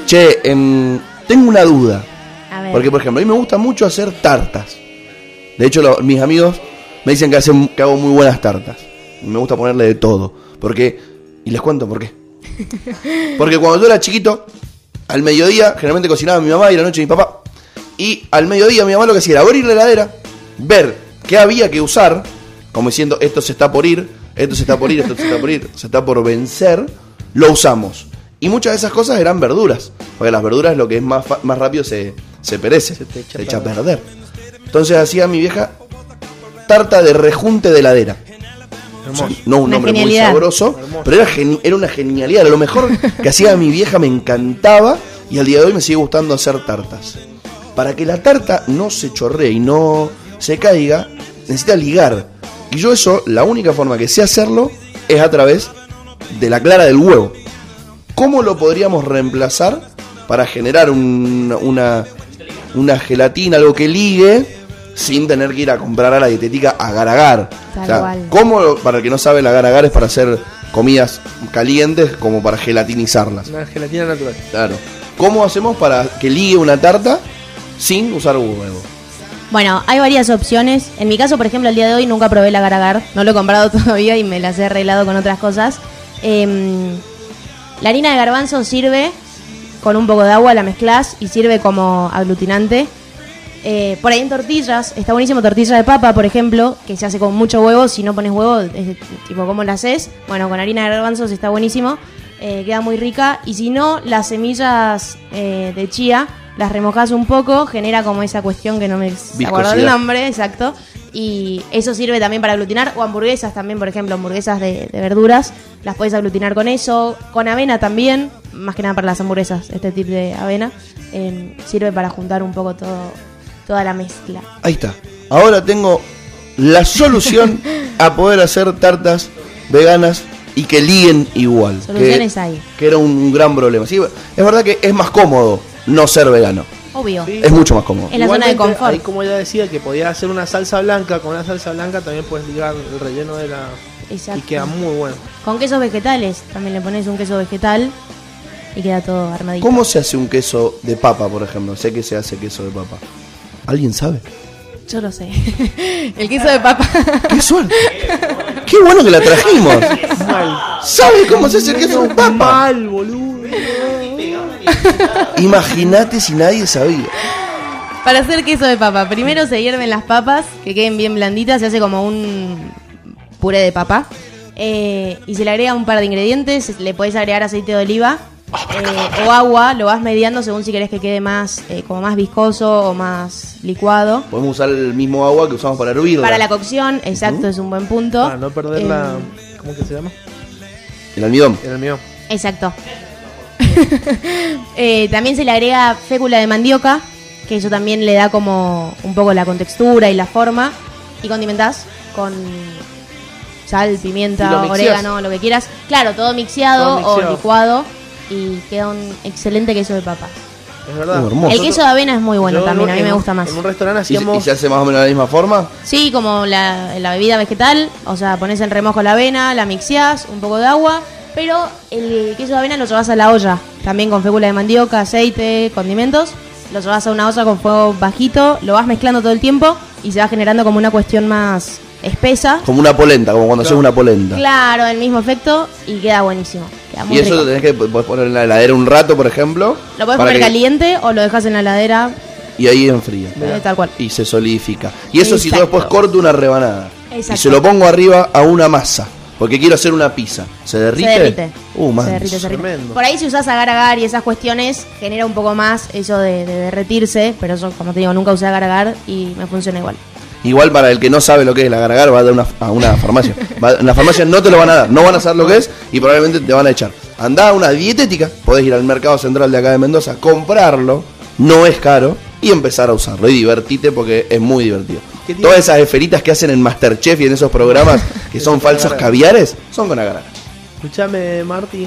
Che, em, tengo una duda. A ver. Porque, por ejemplo, a mí me gusta mucho hacer tartas. De hecho, lo- mis amigos me dicen que, hacen, que hago muy buenas tartas. Me gusta ponerle de todo. Porque, y les cuento por qué. (laughs) Porque cuando yo era chiquito, al mediodía, generalmente cocinaba mi mamá y la noche mi papá. Y al mediodía mi mamá lo que hacía era abrir la heladera, ver qué había que usar, como diciendo, esto se está por ir, esto se está por ir, esto se está por ir, se está por vencer, lo usamos. Y muchas de esas cosas eran verduras, porque las verduras lo que es más, fa- más rápido se, se perece, se, te echa a echa a perder. Entonces hacía mi vieja tarta de rejunte de heladera. O sea, no un Una nombre muy sabroso, Hermoso. pero era, geni- era una genialidad. Lo mejor que hacía mi vieja me encantaba y al día de hoy me sigue gustando hacer tartas. para que la tarta no se chorree y no se caiga, necesita ligar. Y yo eso, la única forma que sé hacerlo es a través de la clara del huevo. ¿Cómo lo podríamos reemplazar para generar un- una, una gelatina, algo que ligue, sin tener que ir a comprar a la dietética a agar Tal cual. ¿Cómo, para el que no sabe, el agar es para hacer comidas calientes como para gelatinizarlas? Una gelatina natural. Claro. ¿Cómo hacemos para que ligue una tarta sin usar huevo? Bueno, hay varias opciones. En mi caso, por ejemplo, el día de hoy nunca probé la agar No lo he comprado (laughs) todavía y me las he arreglado con otras cosas. Em, la harina de garbanzo sirve con un poco de agua, la mezclas y sirve como aglutinante. Eh, por ahí en tortillas, está buenísimo tortilla de papa, por ejemplo, que se hace con mucho huevo. Si no pones huevo, es tipo, ¿cómo la haces? Bueno, con harina de garbanzos está buenísimo. eh, queda muy rica. Y si no, las semillas eh, de chía las remojas un poco, genera como esa cuestión que no me acuerdo el nombre, exacto. Y eso sirve también para aglutinar. O hamburguesas también, por ejemplo, hamburguesas de, de verduras. Las puedes aglutinar con eso. Con avena también. Más que nada para las hamburguesas, este tipo de avena. eh, sirve para juntar un poco todo, toda la mezcla. Ahí está. Ahora tengo la solución (laughs) a poder hacer tartas veganas y que liguen igual. Soluciones que, hay. que era un gran problema. Sí, es verdad que es más cómodo no ser vegano. Obvio. Sí. Es mucho más cómodo. En la zona de Igualmente, confort. Ahí como ella decía que podía hacer una salsa blanca, con una salsa blanca también puedes ligar el relleno de la... Exacto. Y queda muy bueno. Con quesos vegetales. También le pones un queso vegetal y queda todo armadito. ¿Cómo se hace un queso de papa, por ejemplo? Sé que se hace queso de papa. ¿Alguien sabe? Yo lo sé. (laughs) el queso de papa. (laughs) ¡Qué suerte! ¡Qué bueno que la trajimos! Mal. ¿Sabe cómo se hace el queso de papa? Mal, boludo. (laughs) Imagínate si nadie sabía. Para hacer queso de papa, primero se hierven las papas, que queden bien blanditas, se hace como un puré de papa. Eh, y se le agrega un par de ingredientes, le podés agregar aceite de oliva eh, o agua, lo vas mediando según si querés que quede más, eh, como más viscoso o más licuado. Podemos usar el mismo agua que usamos para hervirla. Para la cocción, exacto, es un buen punto. Para no perder la... Eh, ¿Cómo que se llama? El almidón. El mío. Exacto. (laughs) Eh, también se le agrega fécula de mandioca, que eso también le da como un poco la contextura y la forma. Y condimentás con sal, lo pimienta, orégano, lo que quieras. Claro, todo mixeado, Todo mixeado. o licuado. Y queda un excelente queso de papa. Es verdad. Uh, hermoso. El queso de avena es muy bueno Yo también, a mí en me gusta más. En un restaurante ¿Y, y hacíamos... se hace más o menos de la misma forma? Sí, como la, la bebida vegetal, o sea, pones en remojo la avena, la mixeás, un poco de agua, pero el queso de avena lo llevas a la olla, también con fécula de mandioca, aceite, condimentos, lo llevas a una olla con fuego bajito, lo vas mezclando todo el tiempo y se va generando como una cuestión más espesa. Como una polenta, como cuando haces una polenta. Claro, el mismo efecto y queda buenísimo. Queda muy Y eso rico. lo tenés que podés poner en la heladera un rato, por ejemplo. Lo comer que- caliente o lo dejas en la heladera, Y ahí enfría. eh, tal cual. Y se solidifica. Y eso si yo Exacto. después corto una rebanada. Exacto. Y se lo pongo arriba a una masa. Porque quiero hacer una pizza. ¿Se derrite? Se derrite. Uh, se manso. derrite, se derrite. Tremendo. Por ahí si usás agar agar y esas cuestiones, genera un poco más eso de, de derretirse, pero yo, como te digo, nunca usé agar agar y me funciona igual. Igual para el que no sabe lo que es la gargar, va a, dar una, a una farmacia. (laughs) Va- en la farmacia no te lo van a dar, no van a saber lo que es y probablemente te van a echar. Andá a una dietética, podés ir al mercado central de acá de Mendoza, comprarlo, no es caro, y empezar a usarlo. Y divertite porque es muy divertido. Todas esas esferitas que hacen en Masterchef y en esos programas (laughs) que son falsos caviares, son con agar. Escuchame, Marty.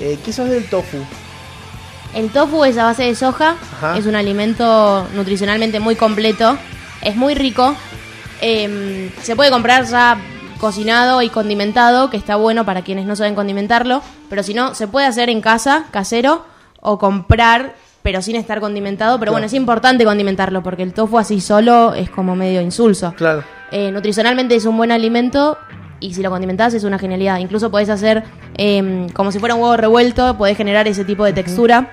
Eh, ¿Qué sabes del tofu? El tofu es a base de soja, Ajá. es un alimento nutricionalmente muy completo, es muy rico. Em, se puede comprar ya cocinado y condimentado, que está bueno para quienes no saben condimentarlo, pero si no, se puede hacer en casa, casero, o comprar, pero sin estar condimentado. Pero bueno, es importante condimentarlo, porque el tofu así solo es como medio insulso. Claro. Eh, nutricionalmente es un buen alimento y si lo condimentás es una genialidad. Incluso podés hacer em, como si fuera un huevo revuelto, podés generar ese tipo de textura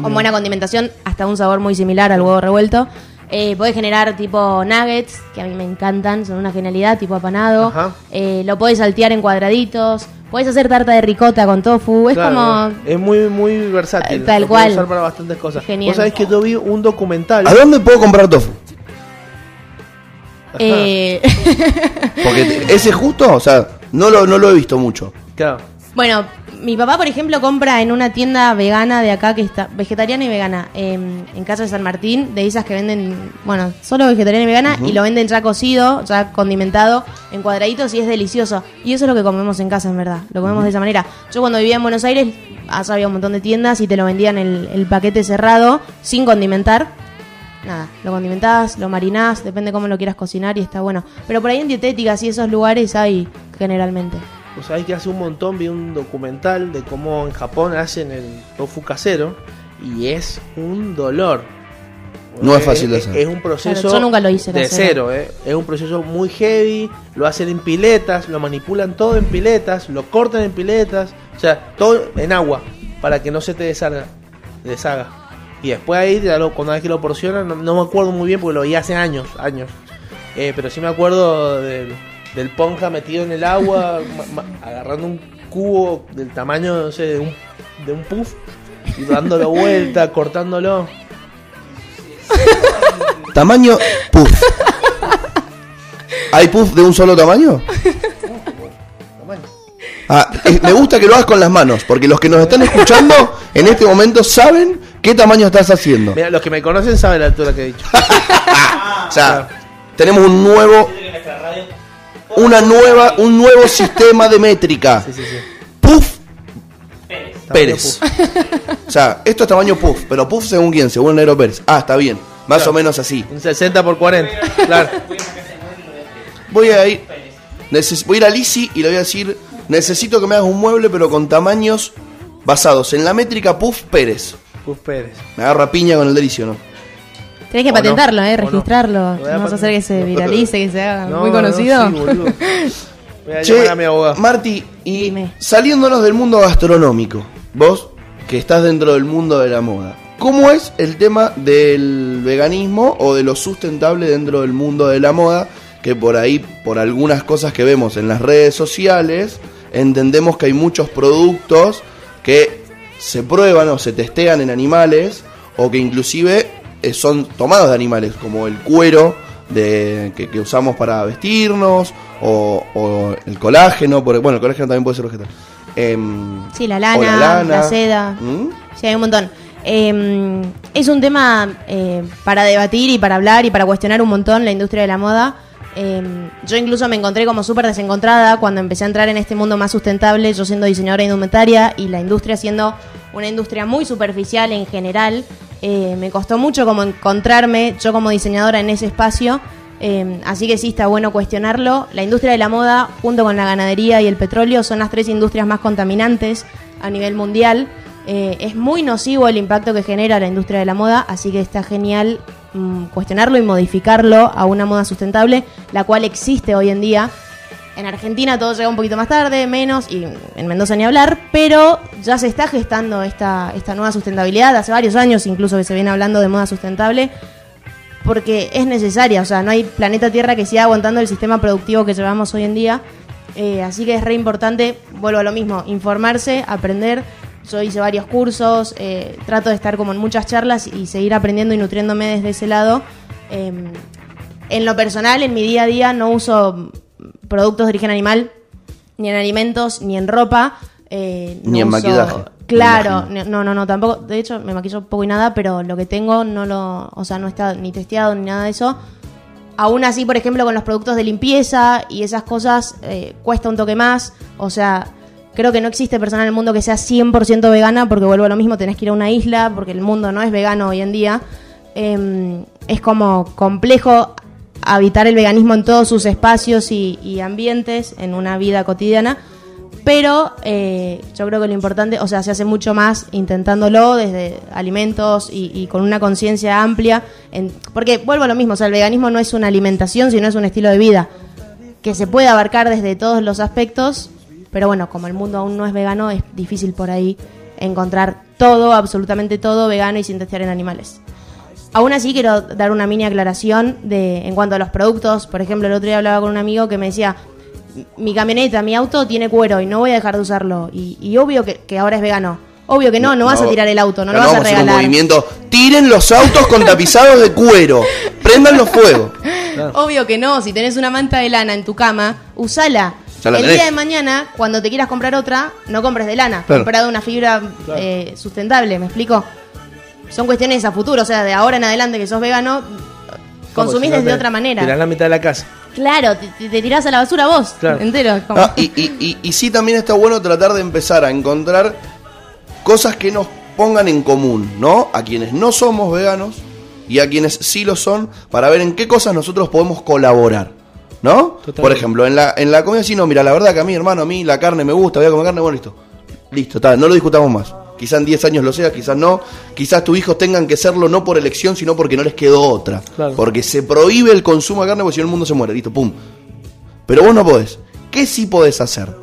con buena condimentación, hasta un sabor muy similar al huevo revuelto. Eh, podés generar tipo nuggets, que a mí me encantan, son una genialidad, tipo apanado. Ajá. Eh, lo podés saltear en cuadraditos. Podés hacer tarta de ricota con tofu. Es Claro, como... Es muy, muy versátil. Eh, tal Lo cual. usar para bastantes cosas. Genial. Vos sabés que yo vi un documental. ¿A dónde puedo comprar tofu? eh, (laughs) Porque ese justo, o sea, no lo, no lo he visto mucho. Claro. Bueno, mi papá, por ejemplo, compra en una tienda vegana de acá que está vegetariana y vegana em, en Casa de San Martín, de esas que venden, bueno, solo vegetariana y vegana y lo venden ya cocido, ya condimentado en cuadraditos y es delicioso. Y eso es lo que comemos en casa, en verdad. Lo comemos de esa manera. Yo cuando vivía en Buenos Aires, allá había un montón de tiendas y te lo vendían el, el paquete cerrado, sin condimentar. Nada, lo condimentás, lo marinás, depende cómo lo quieras cocinar y está bueno. Pero por ahí en dietéticas y esos lugares hay generalmente. Pues sabés que hace un montón vi un documental de cómo en Japón hacen el tofu casero y es un dolor. No es fácil de Es- hacer. Es un proceso Claro, yo nunca lo hice de casero. cero, eh. es un proceso muy heavy, lo hacen en piletas, lo manipulan todo en piletas, lo cortan en piletas, o sea, todo en agua para que no se te deshaga. deshaga. Y después ahí, ya lo- cuando vez que lo porcionan, no, no me acuerdo muy bien porque lo vi hace años, años. Eh, pero sí me acuerdo del, del ponja metido en el agua, agarrando un cubo del tamaño, no sé, de un, de un puff y dándolo vuelta, (laughs) cortándolo. Tamaño puff. ¿Hay puff de un solo tamaño? Ah, me gusta que lo hagas con las manos, porque los que nos están escuchando en este momento saben qué tamaño estás haciendo. Mira, los que me conocen saben la altura que he dicho. (laughs) O sea, tenemos un nuevo, una nueva, un nuevo sistema de métrica. (laughs) Sí, sí, sí. Puff Pérez. (laughs) O sea, esto es tamaño puff, pero puff según quién, según Negro Pérez. Ah, está bien, más Claro. o menos así. Un 60 por 40. Claro. Voy a ir, neces- voy a ir a Lisi y le voy a decir, necesito que me hagas un mueble, pero con tamaños basados en la métrica puff Pérez. Puff Pérez. Me agarra piña con el delicio, ¿no? Tenés que patentarlo, no, ¿eh? no. Registrarlo. A Vamos a hacer que se viralice, que se haga No, muy no, conocido. sí, boludo. (laughs) Voy a Che, llamar a mi abogado. Marti, y Dime. saliéndonos del mundo gastronómico, vos que estás dentro del mundo de la moda, ¿cómo es el tema del veganismo o de lo sustentable dentro del mundo de la moda? Que por ahí, por algunas cosas que vemos en las redes sociales, entendemos que hay muchos productos que se prueban o se testean en animales o que inclusive son tomados de animales, como el cuero de, que, que usamos para vestirnos o, o el colágeno, porque, bueno, el colágeno también puede ser vegetal. Em, Sí, la lana, la seda. ¿Mm? Sí, hay un montón. Eh, es un tema eh, para debatir y para hablar y para cuestionar un montón la industria de la moda. Eh, yo incluso me encontré como súper desencontrada cuando empecé a entrar en este mundo más sustentable, yo siendo diseñadora de indumentaria y la industria siendo una industria muy superficial en general. Eh, me costó mucho como encontrarme yo como diseñadora en ese espacio. Eh, así que sí está bueno cuestionarlo. La industria de la moda, junto con la ganadería y el petróleo, son las tres industrias más contaminantes a nivel mundial. Eh, es muy nocivo el impacto que genera la industria de la moda, así que está genial mm, cuestionarlo y modificarlo a una moda sustentable, la cual existe hoy en día. En Argentina todo llega un poquito más tarde, menos, y en Mendoza ni hablar, pero ya se está gestando esta, esta nueva sustentabilidad, hace varios años incluso que se viene hablando de moda sustentable, porque es necesaria, o sea, no hay planeta Tierra que siga aguantando el sistema productivo que llevamos hoy en día, eh, así que es re importante, vuelvo a lo mismo, informarse, aprender. Yo hice varios cursos, eh, trato de estar como en muchas charlas y seguir aprendiendo y nutriéndome desde ese lado. Eh, en lo personal, en mi día a día, no uso productos de origen animal, ni en alimentos, ni en ropa. eh, no Ni en uso- maquillaje, Claro, no, no, no, tampoco. De hecho, me maquillo poco y nada, pero lo que tengo no lo. O sea, no está ni testeado ni nada de eso. Aún así, por ejemplo, con los productos de limpieza y esas cosas, eh, cuesta un toque más. O sea, creo que no existe persona en el mundo que sea 100% vegana, porque vuelvo a lo mismo, tenés que ir a una isla, porque el mundo no es vegano hoy en día. Eh, es como complejo habitar el veganismo en todos sus espacios y, ambientes en una vida cotidiana. Pero eh, yo creo que lo importante, o sea, se hace mucho más intentándolo desde alimentos y, y con una conciencia amplia. en- porque vuelvo a lo mismo, o sea, el veganismo no es una alimentación, sino es un estilo de vida que se puede abarcar desde todos los aspectos. Pero bueno, como el mundo aún no es vegano, es difícil por ahí encontrar todo, absolutamente todo vegano y sin testear en animales. Aún así quiero dar una mini aclaración de en cuanto a los productos. Por ejemplo, el otro día hablaba con un amigo que me decía, mi camioneta, mi auto tiene cuero y no voy a dejar de usarlo. Y, y obvio que, que ahora es vegano. Obvio que no, no, vas a tirar el auto, no, lo vas a vamos hacer un regalar. movimiento. Tiren los autos con tapizados de cuero. (laughs) Prendan los fuegos. Obvio que no, si tenés una manta de lana en tu cama, usala. El tenés. día de mañana, cuando te quieras comprar otra, no compres de lana, Claro. compra de una fibra eh, sustentable, ¿me explico? Son cuestiones a futuro, o sea, de ahora en adelante que sos vegano, consumís Si no desde otra manera. Tirás la mitad de la casa. Claro, te, te- tirás a la basura vos, Claro. entero. como- Ah, y, y, y, y sí también está bueno tratar de empezar a encontrar cosas que nos pongan en común, ¿no? A quienes no somos veganos y a quienes sí lo son, para ver en qué cosas nosotros podemos colaborar, ¿no? Totalmente. Por ejemplo, en la, en la comida sí, no, mira, la verdad que a mí, hermano, a mí la carne me gusta, voy a comer carne, bueno, listo. Listo, está, no lo discutamos más. Quizás en 10 años lo sea, quizás no. Quizás tus hijos tengan que serlo no por elección, sino porque no les quedó otra. Claro. Porque se prohíbe el consumo de carne porque si no el mundo se muere. Listo, pum. Pero vos no podés. ¿Qué sí podés hacer?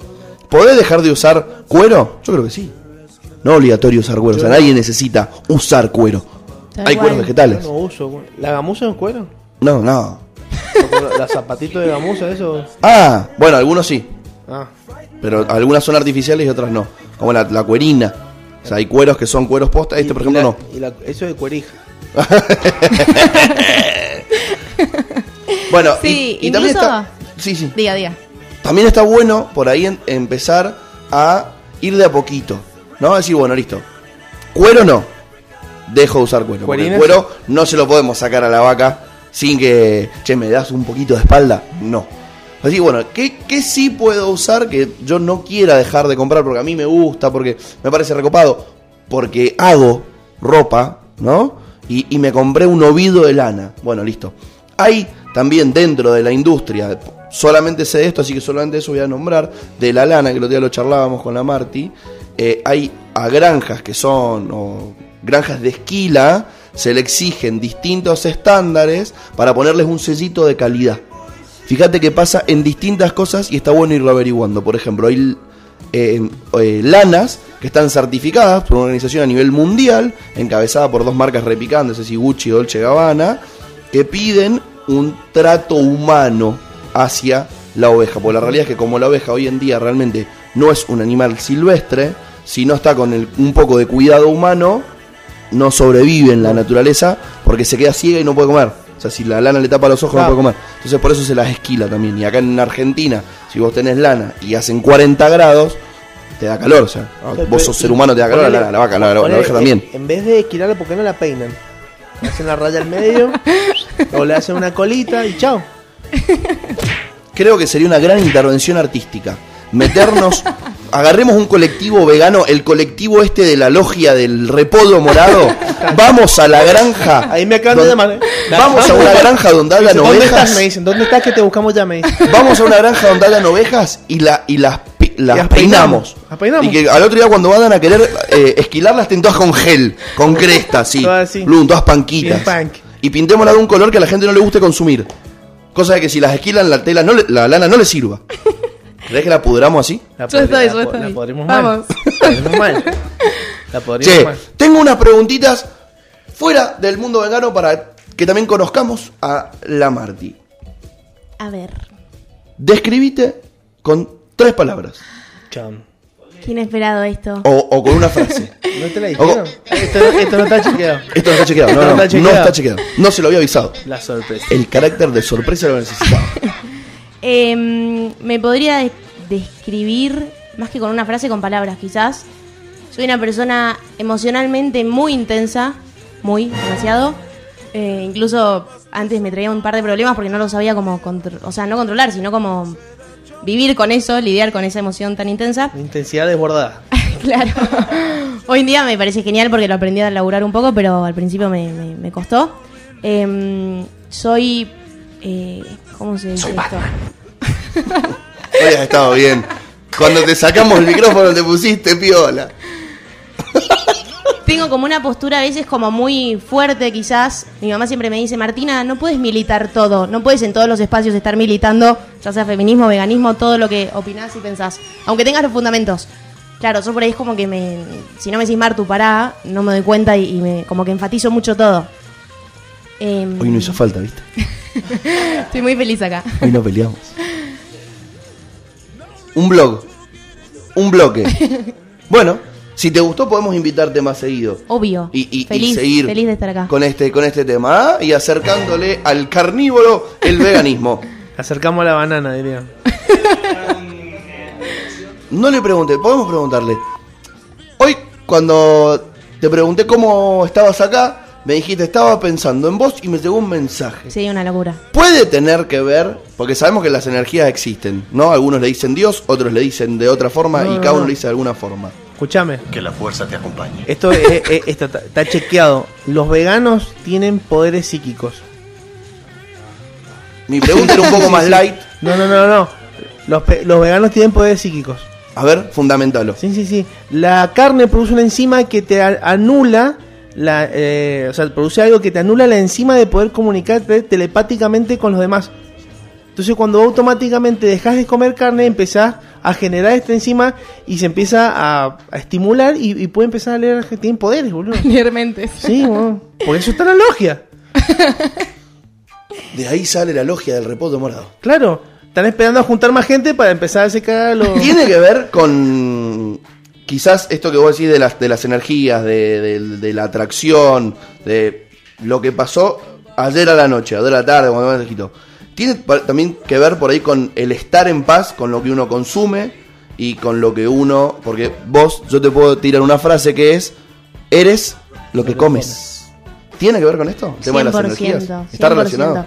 ¿Podés dejar de usar cuero? Yo creo que sí. No obligatorio usar cuero. O sea, nadie necesita usar cuero. Hay cueros vegetales. Yo no uso. ¿La gamuza es cuero? No, no. ¿Los zapatitos de gamuza, eso? Ah, bueno, algunos sí. Ah, Pero algunas son artificiales y otras no. Como la, la cuerina. O sea, hay cueros que son cueros posta. Este, Y- por y ejemplo, la- no. Y la- eso de cuerija. (laughs) Bueno, Sí, y, y también está. Sí, sí. Diga, diga. También está bueno por ahí en- empezar a ir de a poquito. ¿No? Decir, bueno, listo. Cuero no. Dejo de usar cuero. Porque el cuero no se lo podemos sacar a la vaca sin que, che, me das un poquito de espalda. No. Así, bueno, ¿qué, ¿qué sí puedo usar que yo no quiera dejar de comprar porque a mí me gusta, porque me parece recopado? Porque hago ropa, ¿no? Y, y me compré un ovido de lana. Bueno, listo. Hay también dentro de la industria, solamente sé esto, así que solamente eso voy a nombrar, de la lana, que el otro día lo charlábamos con la Marti, eh, hay a granjas que son, o granjas de esquila, se le exigen distintos estándares para ponerles un sellito de calidad. Fíjate que pasa en distintas cosas y está bueno irlo averiguando. Por ejemplo, hay eh, eh, lanas que están certificadas por una organización a nivel mundial, encabezada por dos marcas repicantes, es Gucci y Dolce Gabbana, que piden un trato humano hacia la oveja. Porque la realidad es que como la oveja hoy en día realmente no es un animal silvestre, si no está con un poco de cuidado humano, no sobrevive en la naturaleza porque se queda ciega y no puede comer. O sea, si la lana le tapa los ojos Claro. no puede comer. Entonces por eso se las esquila también. Y acá en Argentina, si vos tenés lana y hacen 40 grados, te da calor. O sea, vos sos ser humano, te da calor, la, la- la vaca, la, la Ponele, oveja también. En, en vez de esquilarle, ¿por qué no la peinan? Le hacen la raya al medio, (laughs) o le hacen una colita y chao. Creo que sería una gran intervención artística. Meternos, agarremos un colectivo vegano, el colectivo este de la logia del repodo morado. (laughs) Vamos a la granja. Ahí me acaban de llamar. ¿eh? Vamos a una granja donde dicen, hagan ¿Dónde ovejas. estás? Me dicen, ¿dónde estás que te buscamos ya? Me dicen. Vamos a una granja donde hagan ovejas y, la, y las, Y las peinamos. las peinamos. Y que al otro día cuando vayan a querer eh, esquilarlas estén todas con gel, con cresta, así. Todas así. Blum, todas panquitas. Punk. Y pintémosla de un color que a la gente no le guste consumir. Cosa de que si las esquilan la tela no le- la lana no le sirva. ¿Crees que la pudramos así? La Yo estoy, yo estoy. La podremos mal. Vamos. (laughs) La podremos mal. La podríamos Che, mal. tengo unas preguntitas fuera del mundo vegano para que también conozcamos a la Marti. A ver, Describite con tres palabras. Cham. qué inesperado esto. O, o con una frase. (laughs) ¿No te la dijeron? Esto, esto no está chequeado. Esto no está chequeado. No, No no, está no chequeado. está chequeado. No se lo había avisado. La sorpresa. El carácter de sorpresa lo necesitaba. (laughs) Em, me podría de- describir, más que con una frase, con palabras quizás. Soy una persona emocionalmente muy intensa, muy, demasiado. Eh, incluso antes me traía un par de problemas porque no lo sabía contro- o sea, no controlar, sino como vivir con eso, lidiar con esa emoción tan intensa. Intensidad desbordada. (laughs) claro. Hoy en día me parece genial porque lo aprendí a laburar un poco, pero al principio me, me- me costó. Em, soy... eh, ¿Cómo se dice esto? Hoy has estado bien. Cuando te sacamos el micrófono te pusiste piola. Tengo como una postura a veces como muy fuerte quizás. Mi mamá siempre me dice, Martina, no puedes militar todo, no puedes en todos los espacios estar militando, ya sea feminismo, veganismo, todo lo que opinás y pensás, aunque tengas los fundamentos. Claro, yo por ahí es como que me, si no me decís Martu, pará, no me doy cuenta y, y me, como que enfatizo mucho todo. Em, Hoy no hizo falta, ¿viste? (laughs) Estoy muy feliz acá. Hoy no peleamos. Un blog. Un bloque. (laughs) Bueno, si te gustó podemos invitarte más seguido. Obvio. Y, y- y feliz, seguir feliz de estar acá. con este con este tema ¿ah? y acercándole al carnívoro el veganismo. (laughs) Acercamos a la banana, diría. no le pregunté, podemos preguntarle. Hoy, cuando te pregunté cómo estabas acá, me dijiste, estaba pensando en vos y me llegó un mensaje. Sí, una locura. Puede tener que ver, porque sabemos que las energías existen, ¿no? Algunos le dicen Dios, otros le dicen de otra forma No, y no, cada uno no. le dice de alguna forma. Escúchame, Que la fuerza te acompañe. esto es- es- está, está- está chequeado. Los veganos tienen poderes psíquicos. Mi pregunta era un poco más light. No, no, no, no. Los, los veganos tienen poderes psíquicos. A ver, fundamentalo. Sí, sí, sí. La carne produce una enzima que te anula, la, eh, o sea, produce algo que te anula la enzima de poder comunicarte telepáticamente con los demás. Entonces, cuando automáticamente dejas de comer carne, empezás a generar esta enzima y se empieza a, a estimular y, y puede empezar a leer que tienen poderes, boludo. (laughs) Leer mentes. Sí, bueno. Por eso está la logia. (laughs) De ahí sale la logia del repoto morado. Claro. Están esperando a juntar más gente para empezar a secar los. Tiene que ver con quizás esto que vos decís de las, de las energías, de, de- de la atracción, de lo que pasó ayer a la noche, ayer a la tarde, cuando era chiquito. Tiene también que ver por ahí con el estar en paz con lo que uno consume y con lo que uno. Porque vos, yo te puedo tirar una frase que es: Eres lo que comes. ¿Tiene que ver con esto? El tema de las energías. ¿Está 100%. relacionado?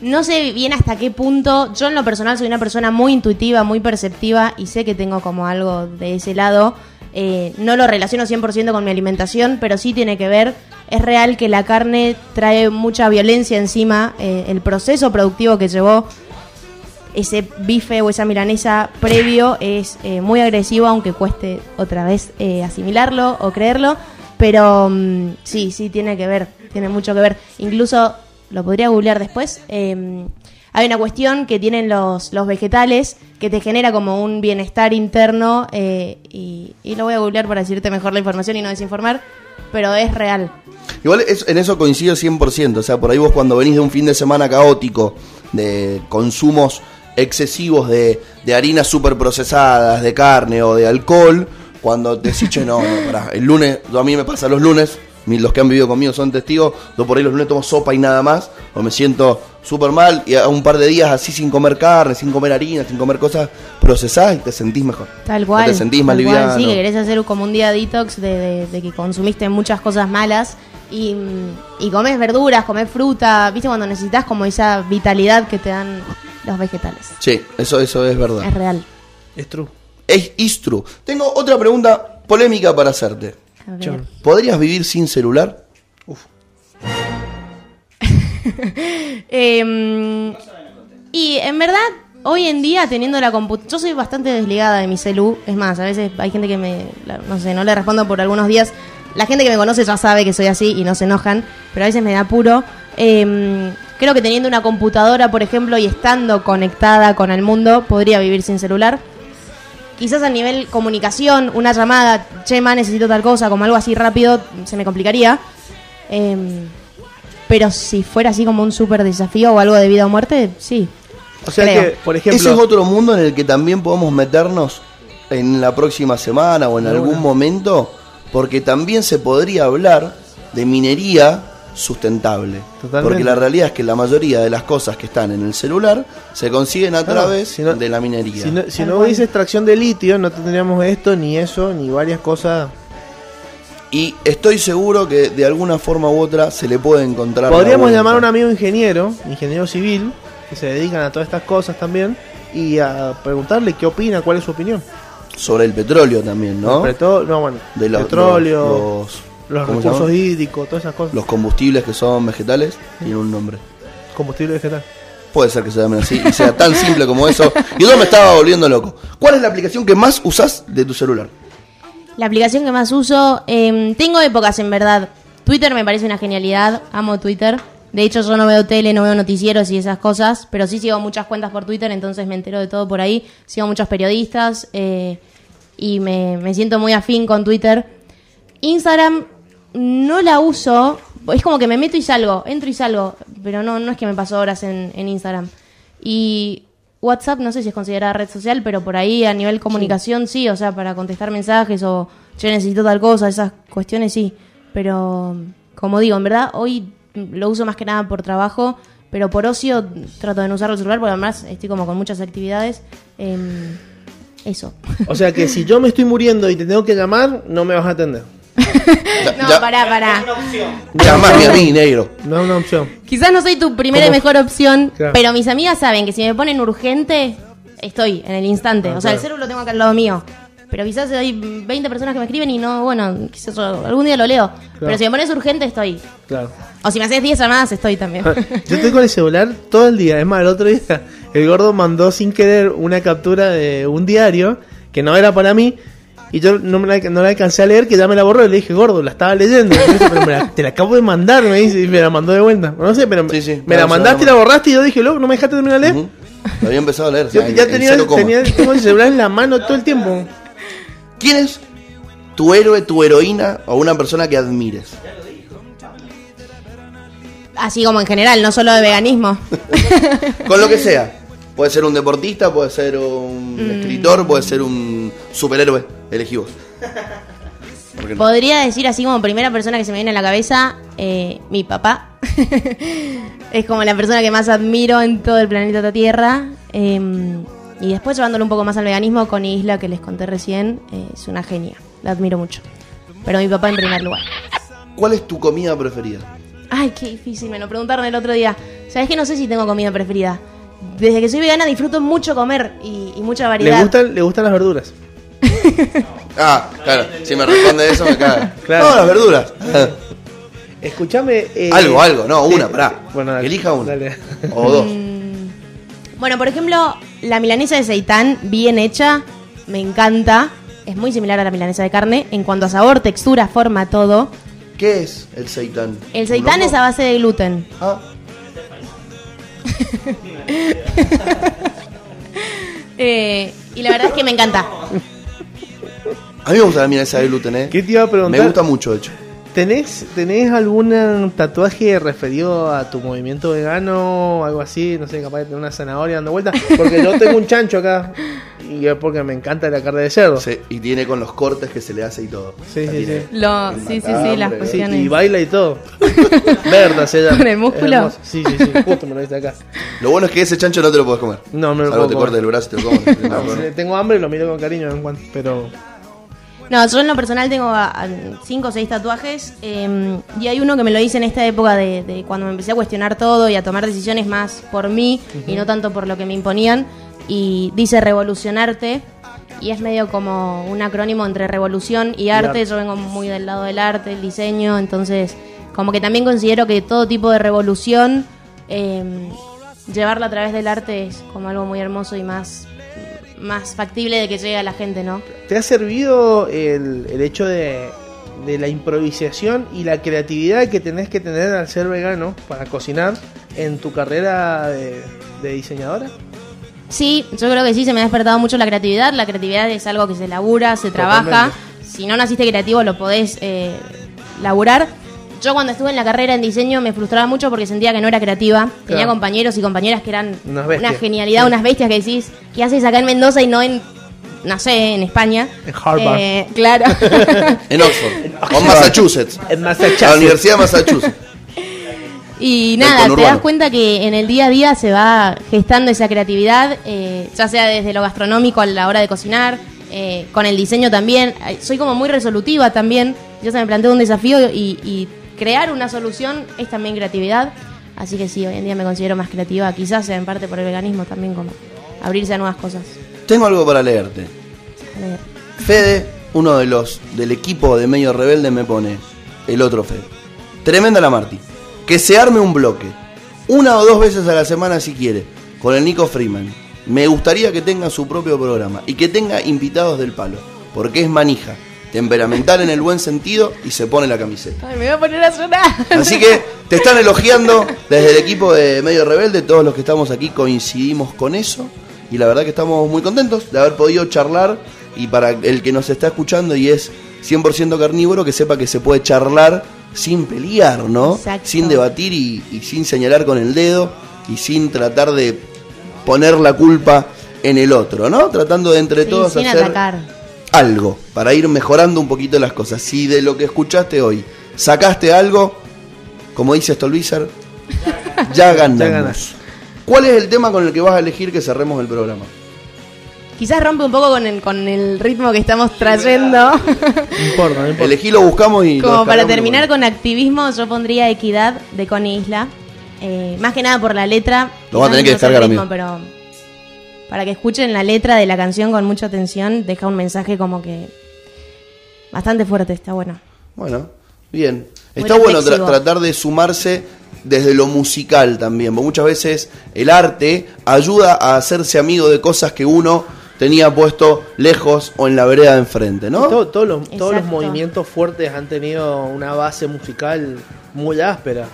No sé bien hasta qué punto. Yo en lo personal soy una persona muy intuitiva, muy perceptiva y sé que tengo como algo de ese lado. Eh, no lo relaciono 100% con mi alimentación, pero sí tiene que ver. Es real que la carne trae mucha violencia encima. eh, el proceso productivo que llevó ese bife o esa milanesa previo es eh, muy agresivo, aunque cueste otra vez asimilarlo o creerlo. Pero mm, sí, sí, tiene que ver, tiene mucho que ver. Incluso, lo podría googlear después, eh, hay una cuestión que tienen los, los vegetales que te genera como un bienestar interno eh, y, y lo voy a googlear para decirte mejor la información y no desinformar, pero es real. Igual es- en eso coincido 100%. O sea, por ahí vos cuando venís de un fin de semana caótico, de consumos excesivos de, de harinas super procesadas, de carne o de alcohol, cuando decís, che, no, no, pará, el lunes, a mí me pasa los lunes, los que han vivido conmigo son testigos, yo por ahí los lunes tomo sopa y nada más, o me siento súper mal, y a un par de días así sin comer carne, sin comer harina, sin comer cosas procesadas y te sentís mejor. Tal cual. Te sentís más liviano. Sí, que querés hacer como un día detox de, de- de que consumiste muchas cosas malas y, y comes verduras, comes fruta, viste cuando necesitas como esa vitalidad que te dan los vegetales. Sí, eso, eso es verdad. Es real. Es true. Es true. Tengo otra pregunta polémica para hacerte. A ver. Chon. ¿Podrías vivir sin celular? (laughs) Eh, y en verdad, hoy en día teniendo la computadora, yo soy bastante desligada de mi celu, es más, a veces hay gente que me, no sé, no le respondo por algunos días. La gente que me conoce ya sabe que soy así y no se enojan, pero a veces me da apuro. Eh, creo que teniendo una computadora, por ejemplo, y estando conectada con el mundo, podría vivir sin celular. Quizás a nivel comunicación, una llamada, chema, necesito tal cosa, como algo así rápido, se me complicaría. Em, pero si fuera así como un súper desafío o algo de vida o muerte, sí. O sea Creo. que, por ejemplo. Ese es otro mundo en el que también podemos meternos en la próxima semana o en algún momento, porque también se podría hablar de minería sustentable. Totalmente. Porque la realidad es que la mayoría de las cosas que están en el celular se consiguen a Claro, través si no- de la minería. Si no, si no hubiese extracción de litio, no tendríamos esto, ni eso, ni varias cosas. Y estoy seguro que de alguna forma u otra se le puede encontrar. la Podríamos llamar a un amigo ingeniero, ingeniero civil, que se dedican a todas estas cosas también, y a preguntarle qué opina, cuál es su opinión. Sobre el petróleo también, ¿no? Sobre todo, no, bueno, De los, petróleo, los- los, ¿cómo se recursos hídricos, todas esas cosas. los combustibles que son vegetales tienen un nombre. Combustible vegetal. Puede ser que se llamen así y sea tan simple como eso. Y yo me estaba volviendo loco. ¿Cuál es la aplicación que más usás de tu celular? La aplicación que más uso, em, tengo épocas en verdad. Twitter me parece una genialidad, amo Twitter. De hecho, yo no veo tele, no veo noticieros y esas cosas, pero sí sigo muchas cuentas por Twitter, entonces me entero de todo por ahí. Sigo muchos periodistas eh, y me, me siento muy afín con Twitter. Instagram no la uso, es como que me meto y salgo, entro y salgo, pero no, no es que me paso horas en, en Instagram. Y WhatsApp no sé si es considerada red social, pero por ahí a nivel comunicación sí, o sea, para contestar mensajes o yo necesito tal cosa, esas cuestiones sí. Pero como digo, en verdad hoy lo uso más que nada por trabajo, pero por ocio trato de no usar el celular porque además estoy como con muchas actividades. em, Eso. O sea que si yo me estoy muriendo y te tengo que llamar, no me vas a atender. No, ya- pará, pará. Llamame a mí, negro. No es una opción. Quizás no soy tu primera y mejor opción, Claro. pero mis amigas saben que si me ponen urgente, estoy en el instante. Ah, o sea, el celular lo tengo acá al lado mío. Pero quizás hay 20 personas que me escriben y no, bueno, quizás yo algún día lo leo. Pero si me pones urgente, estoy. Claro. O si me haces 10 llamadas, estoy también. Yo estoy con el celular todo el día. Es más, el otro día el gordo mandó sin querer una captura de un diario que no era para mí. Y yo no, me la, no la alcancé a leer, que ya me la borró. Y le dije, gordo, la estaba leyendo. Y me dice, "Pero me la- te la acabo de mandar, me dice. Y me la mandó de vuelta. No sé, pero Sí, sí, me la mandaste y la borraste. Y yo dije, loco, no me dejaste terminar de leer. Lo había empezado a leer. Yo o sea, ya en- en tenía, tenía tengo el celular en la mano todo el tiempo. ¿Quién es tu héroe, tu heroína o una persona que admires? Así como en general, no solo de veganismo. (laughs) Con lo que sea. Puede ser un deportista, puede ser un Mm. escritor, puede ser un superhéroe. Elegí vos. Podría decir así como primera persona que se me viene a la cabeza, eh, mi papá. (laughs) es como la persona que más admiro en todo el planeta Tierra. Eh, y después llevándolo un poco más al veganismo con Isla, que les conté recién, eh, es una genia. La admiro mucho. Pero mi papá en primer lugar. ¿Cuál es tu comida preferida? Ay, qué difícil, me lo preguntaron el otro día. Sabes que no sé si tengo comida preferida. Desde que soy vegana disfruto mucho comer y, y mucha Le variedad. gustan, le gustan las verduras. (laughs) Ah, claro. Si me responde eso, me caga. Claro. No, las verduras. Escúchame. eh, algo, algo. No, sí. una, pará. Bueno, dale. Elija una. Dale. O dos. Bueno, por ejemplo, la milanesa de seitán bien hecha, me encanta. Es muy similar a la milanesa de carne en cuanto a sabor, textura, forma, todo. ¿Qué es el seitán? El seitán ¿Un es a base de gluten. Ah, (laughs) Eh, y la verdad es que me encanta. a mí me gusta la milanesa de gluten, ¿eh? ¿Qué te iba a preguntar? Me gusta mucho, de hecho. ¿Tenés, ¿Tenés algún tatuaje referido a tu movimiento vegano o algo así? No sé, capaz de tener una zanahoria dando vueltas. Porque yo tengo un chancho acá y es porque me encanta la carne de cerdo. Sí, y tiene con los cortes que se le hace y todo. Sí, La sí, sí. Lo, sí, sí, sí, las cuestiones. y baila y todo. (laughs) Verda se llama. ¿Con el músculo? Sí, sí, sí. Justo me lo viste acá. Lo bueno es que ese chancho no te lo puedes comer. No, no lo Salvo puedo te comer. cortes el brazo y te lo comes. (laughs) No, No, no. si tengo hambre lo miro con cariño de vez en cuando, pero No, yo en lo personal tengo a- a cinco o seis tatuajes eh, y hay uno que me lo hice en esta época de, de cuando me empecé a cuestionar todo y a tomar decisiones más por mí y no tanto por lo que me imponían y dice revolucionarte y es medio como un acrónimo entre revolución y arte. arte. Yo vengo muy del lado del arte, el diseño, entonces como que también considero que todo tipo de revolución eh, llevarla a través del arte es como algo muy hermoso y más más factible de que llegue a la gente, ¿no? ¿te ha servido el, el hecho de, de la improvisación y la creatividad que tenés que tener al ser vegano para cocinar en tu carrera de, de diseñadora? Sí, yo creo que sí, se me ha despertado mucho la creatividad. La creatividad es algo que se labura, se trabaja. Si no naciste creativo, lo podés eh, laburar. Yo cuando estuve en la carrera en diseño me frustraba mucho porque sentía que no era creativa. Tenía Claro. compañeros y compañeras que eran Unas bestias. una genialidad, unas bestias que decís, ¿qué haces acá en Mendoza y no en, no sé, en España? En Harvard. Eh, claro. (laughs) En Oxford. (laughs) O en Massachusetts. En La Massachusetts. Universidad de Massachusetts. Y nada, te conurbano. das cuenta que en el día a día se va gestando esa creatividad, eh, ya sea desde lo gastronómico a la hora de cocinar, eh, con el diseño también. Ay, Soy como muy resolutiva también. Yo se me planteo un desafío y, y crear una solución es también creatividad. Así que sí, hoy en día me considero más creativa, quizás sea en parte por el veganismo también, como abrirse a nuevas cosas. Tengo algo para leerte. Fede, uno de los del equipo de Medio Rebelde, me pone el otro Fede. Tremenda la Marty. Que se arme un bloque. Una o dos veces a la semana si quiere. Con el Nico Freeman. Me gustaría que tenga su propio programa. Y que tenga invitados del palo. Porque es manija. Temperamental en el buen sentido y se pone la camiseta. Ay, me voy a poner a llorar. Así que te están elogiando desde el equipo de Medio Rebelde. Todos los que estamos aquí coincidimos con eso. Y la verdad que estamos muy contentos de haber podido charlar. Y para el que nos está escuchando y es 100% carnívoro, que sepa que se puede charlar sin pelear, ¿no? Exacto. Sin debatir y, y sin señalar con el dedo y sin tratar de poner la culpa en el otro, ¿no? Tratando de entre Sí, todos sin hacer atacar. Algo para ir mejorando un poquito las cosas. Si de lo que escuchaste hoy sacaste algo, como dice Stolbizer, ya ganamos. Ya ganas. ¿Cuál es el tema con el que vas a elegir que cerremos el programa? Quizás rompe un poco con el, con el ritmo que estamos trayendo. (laughs) No importa, no importa. Elegí, lo buscamos y. Como para terminar bueno. con activismo, yo pondría Equidad de Connie Isla. Eh, más que nada por la letra. Lo voy a tener que descargar, ritmo, amigo. Pero para que escuchen la letra de la canción con mucha atención, deja un mensaje como que bastante fuerte, está bueno. Bueno, bien. Muy Está bueno tra- tratar de sumarse desde lo musical también, porque muchas veces el arte ayuda a hacerse amigo de cosas que uno tenía puesto lejos o en la vereda de enfrente, ¿no? Todo- todos, los, todos los Exacto. movimientos fuertes han tenido una base musical muy áspera.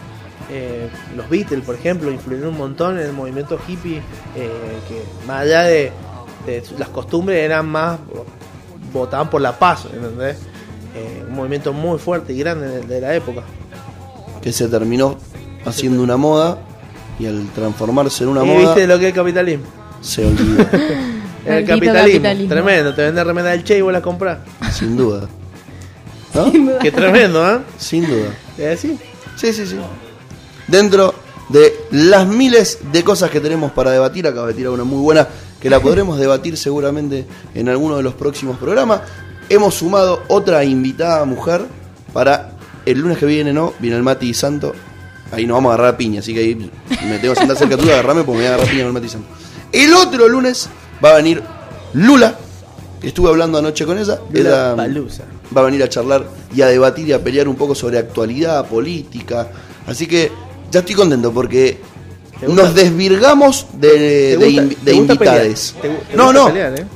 Eh, los Beatles, por ejemplo, influyeron un montón en el movimiento hippie, eh, que más allá de, de las costumbres eran más, votaban por la paz, ¿entendés? Eh, un movimiento muy fuerte y grande de, de la época. Que se terminó haciendo una moda y al transformarse en una ¿Y moda viste lo que es el capitalismo? se olvidó, (laughs) El capitalismo, capitalismo. tremendo, te vende remera del Che y vos la comprás. sin duda. ¿No? Qué tremendo, ¿eh? Sin duda. ¿Es así? Sí, sí, sí. Dentro de las miles de cosas que tenemos para debatir, acabo de tirar una muy buena que la podremos debatir seguramente en alguno de los próximos programas. Hemos sumado otra invitada mujer para el lunes que viene, ¿no? Viene el Mati Santo. Ahí nos vamos a agarrar a piña, así que ahí me tengo que sentar cerca tuyo, agarrarme porque me voy a agarrar a piña con el Mati Santo. El otro lunes va a venir Lula, estuve hablando anoche con ella. Lula Palusa. va a venir a charlar y a debatir y a pelear un poco sobre actualidad, política. Así que ya estoy contento porque nos desvirgamos de, invitades. ¿Te gu- te No, no, pelear, eh?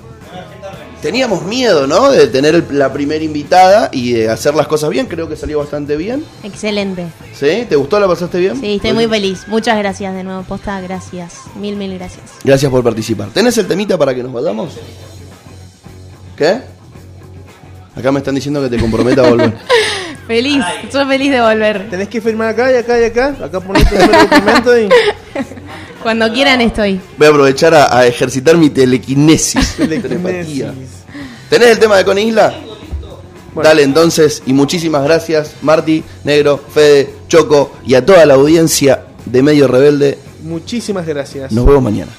teníamos miedo, ¿no? De tener el- la primera invitada y de hacer las cosas bien. Creo que salió bastante bien. Excelente. ¿Sí? ¿Te gustó? ¿La pasaste bien? Sí, estoy muy feliz. Muchas gracias de nuevo, posta, gracias. Mil, mil gracias. Gracias por participar. ¿Tenés el temita para que nos vayamos? ¿Qué? Acá me están diciendo que te comprometa a volver. (laughs) Feliz, yo feliz de volver. Tenés que firmar acá y acá y acá. Acá ponés de documento y. (laughs) Cuando quieran estoy. Voy a aprovechar a, a ejercitar mi telequinesis. (laughs) Telequinesis. telepatía. ¿Tenés el tema de Con Isla? Bueno. Dale entonces, y muchísimas gracias, Marti, Negro, Fede, Choco y a toda la audiencia de Medio Rebelde. Muchísimas gracias. Nos vemos mañana.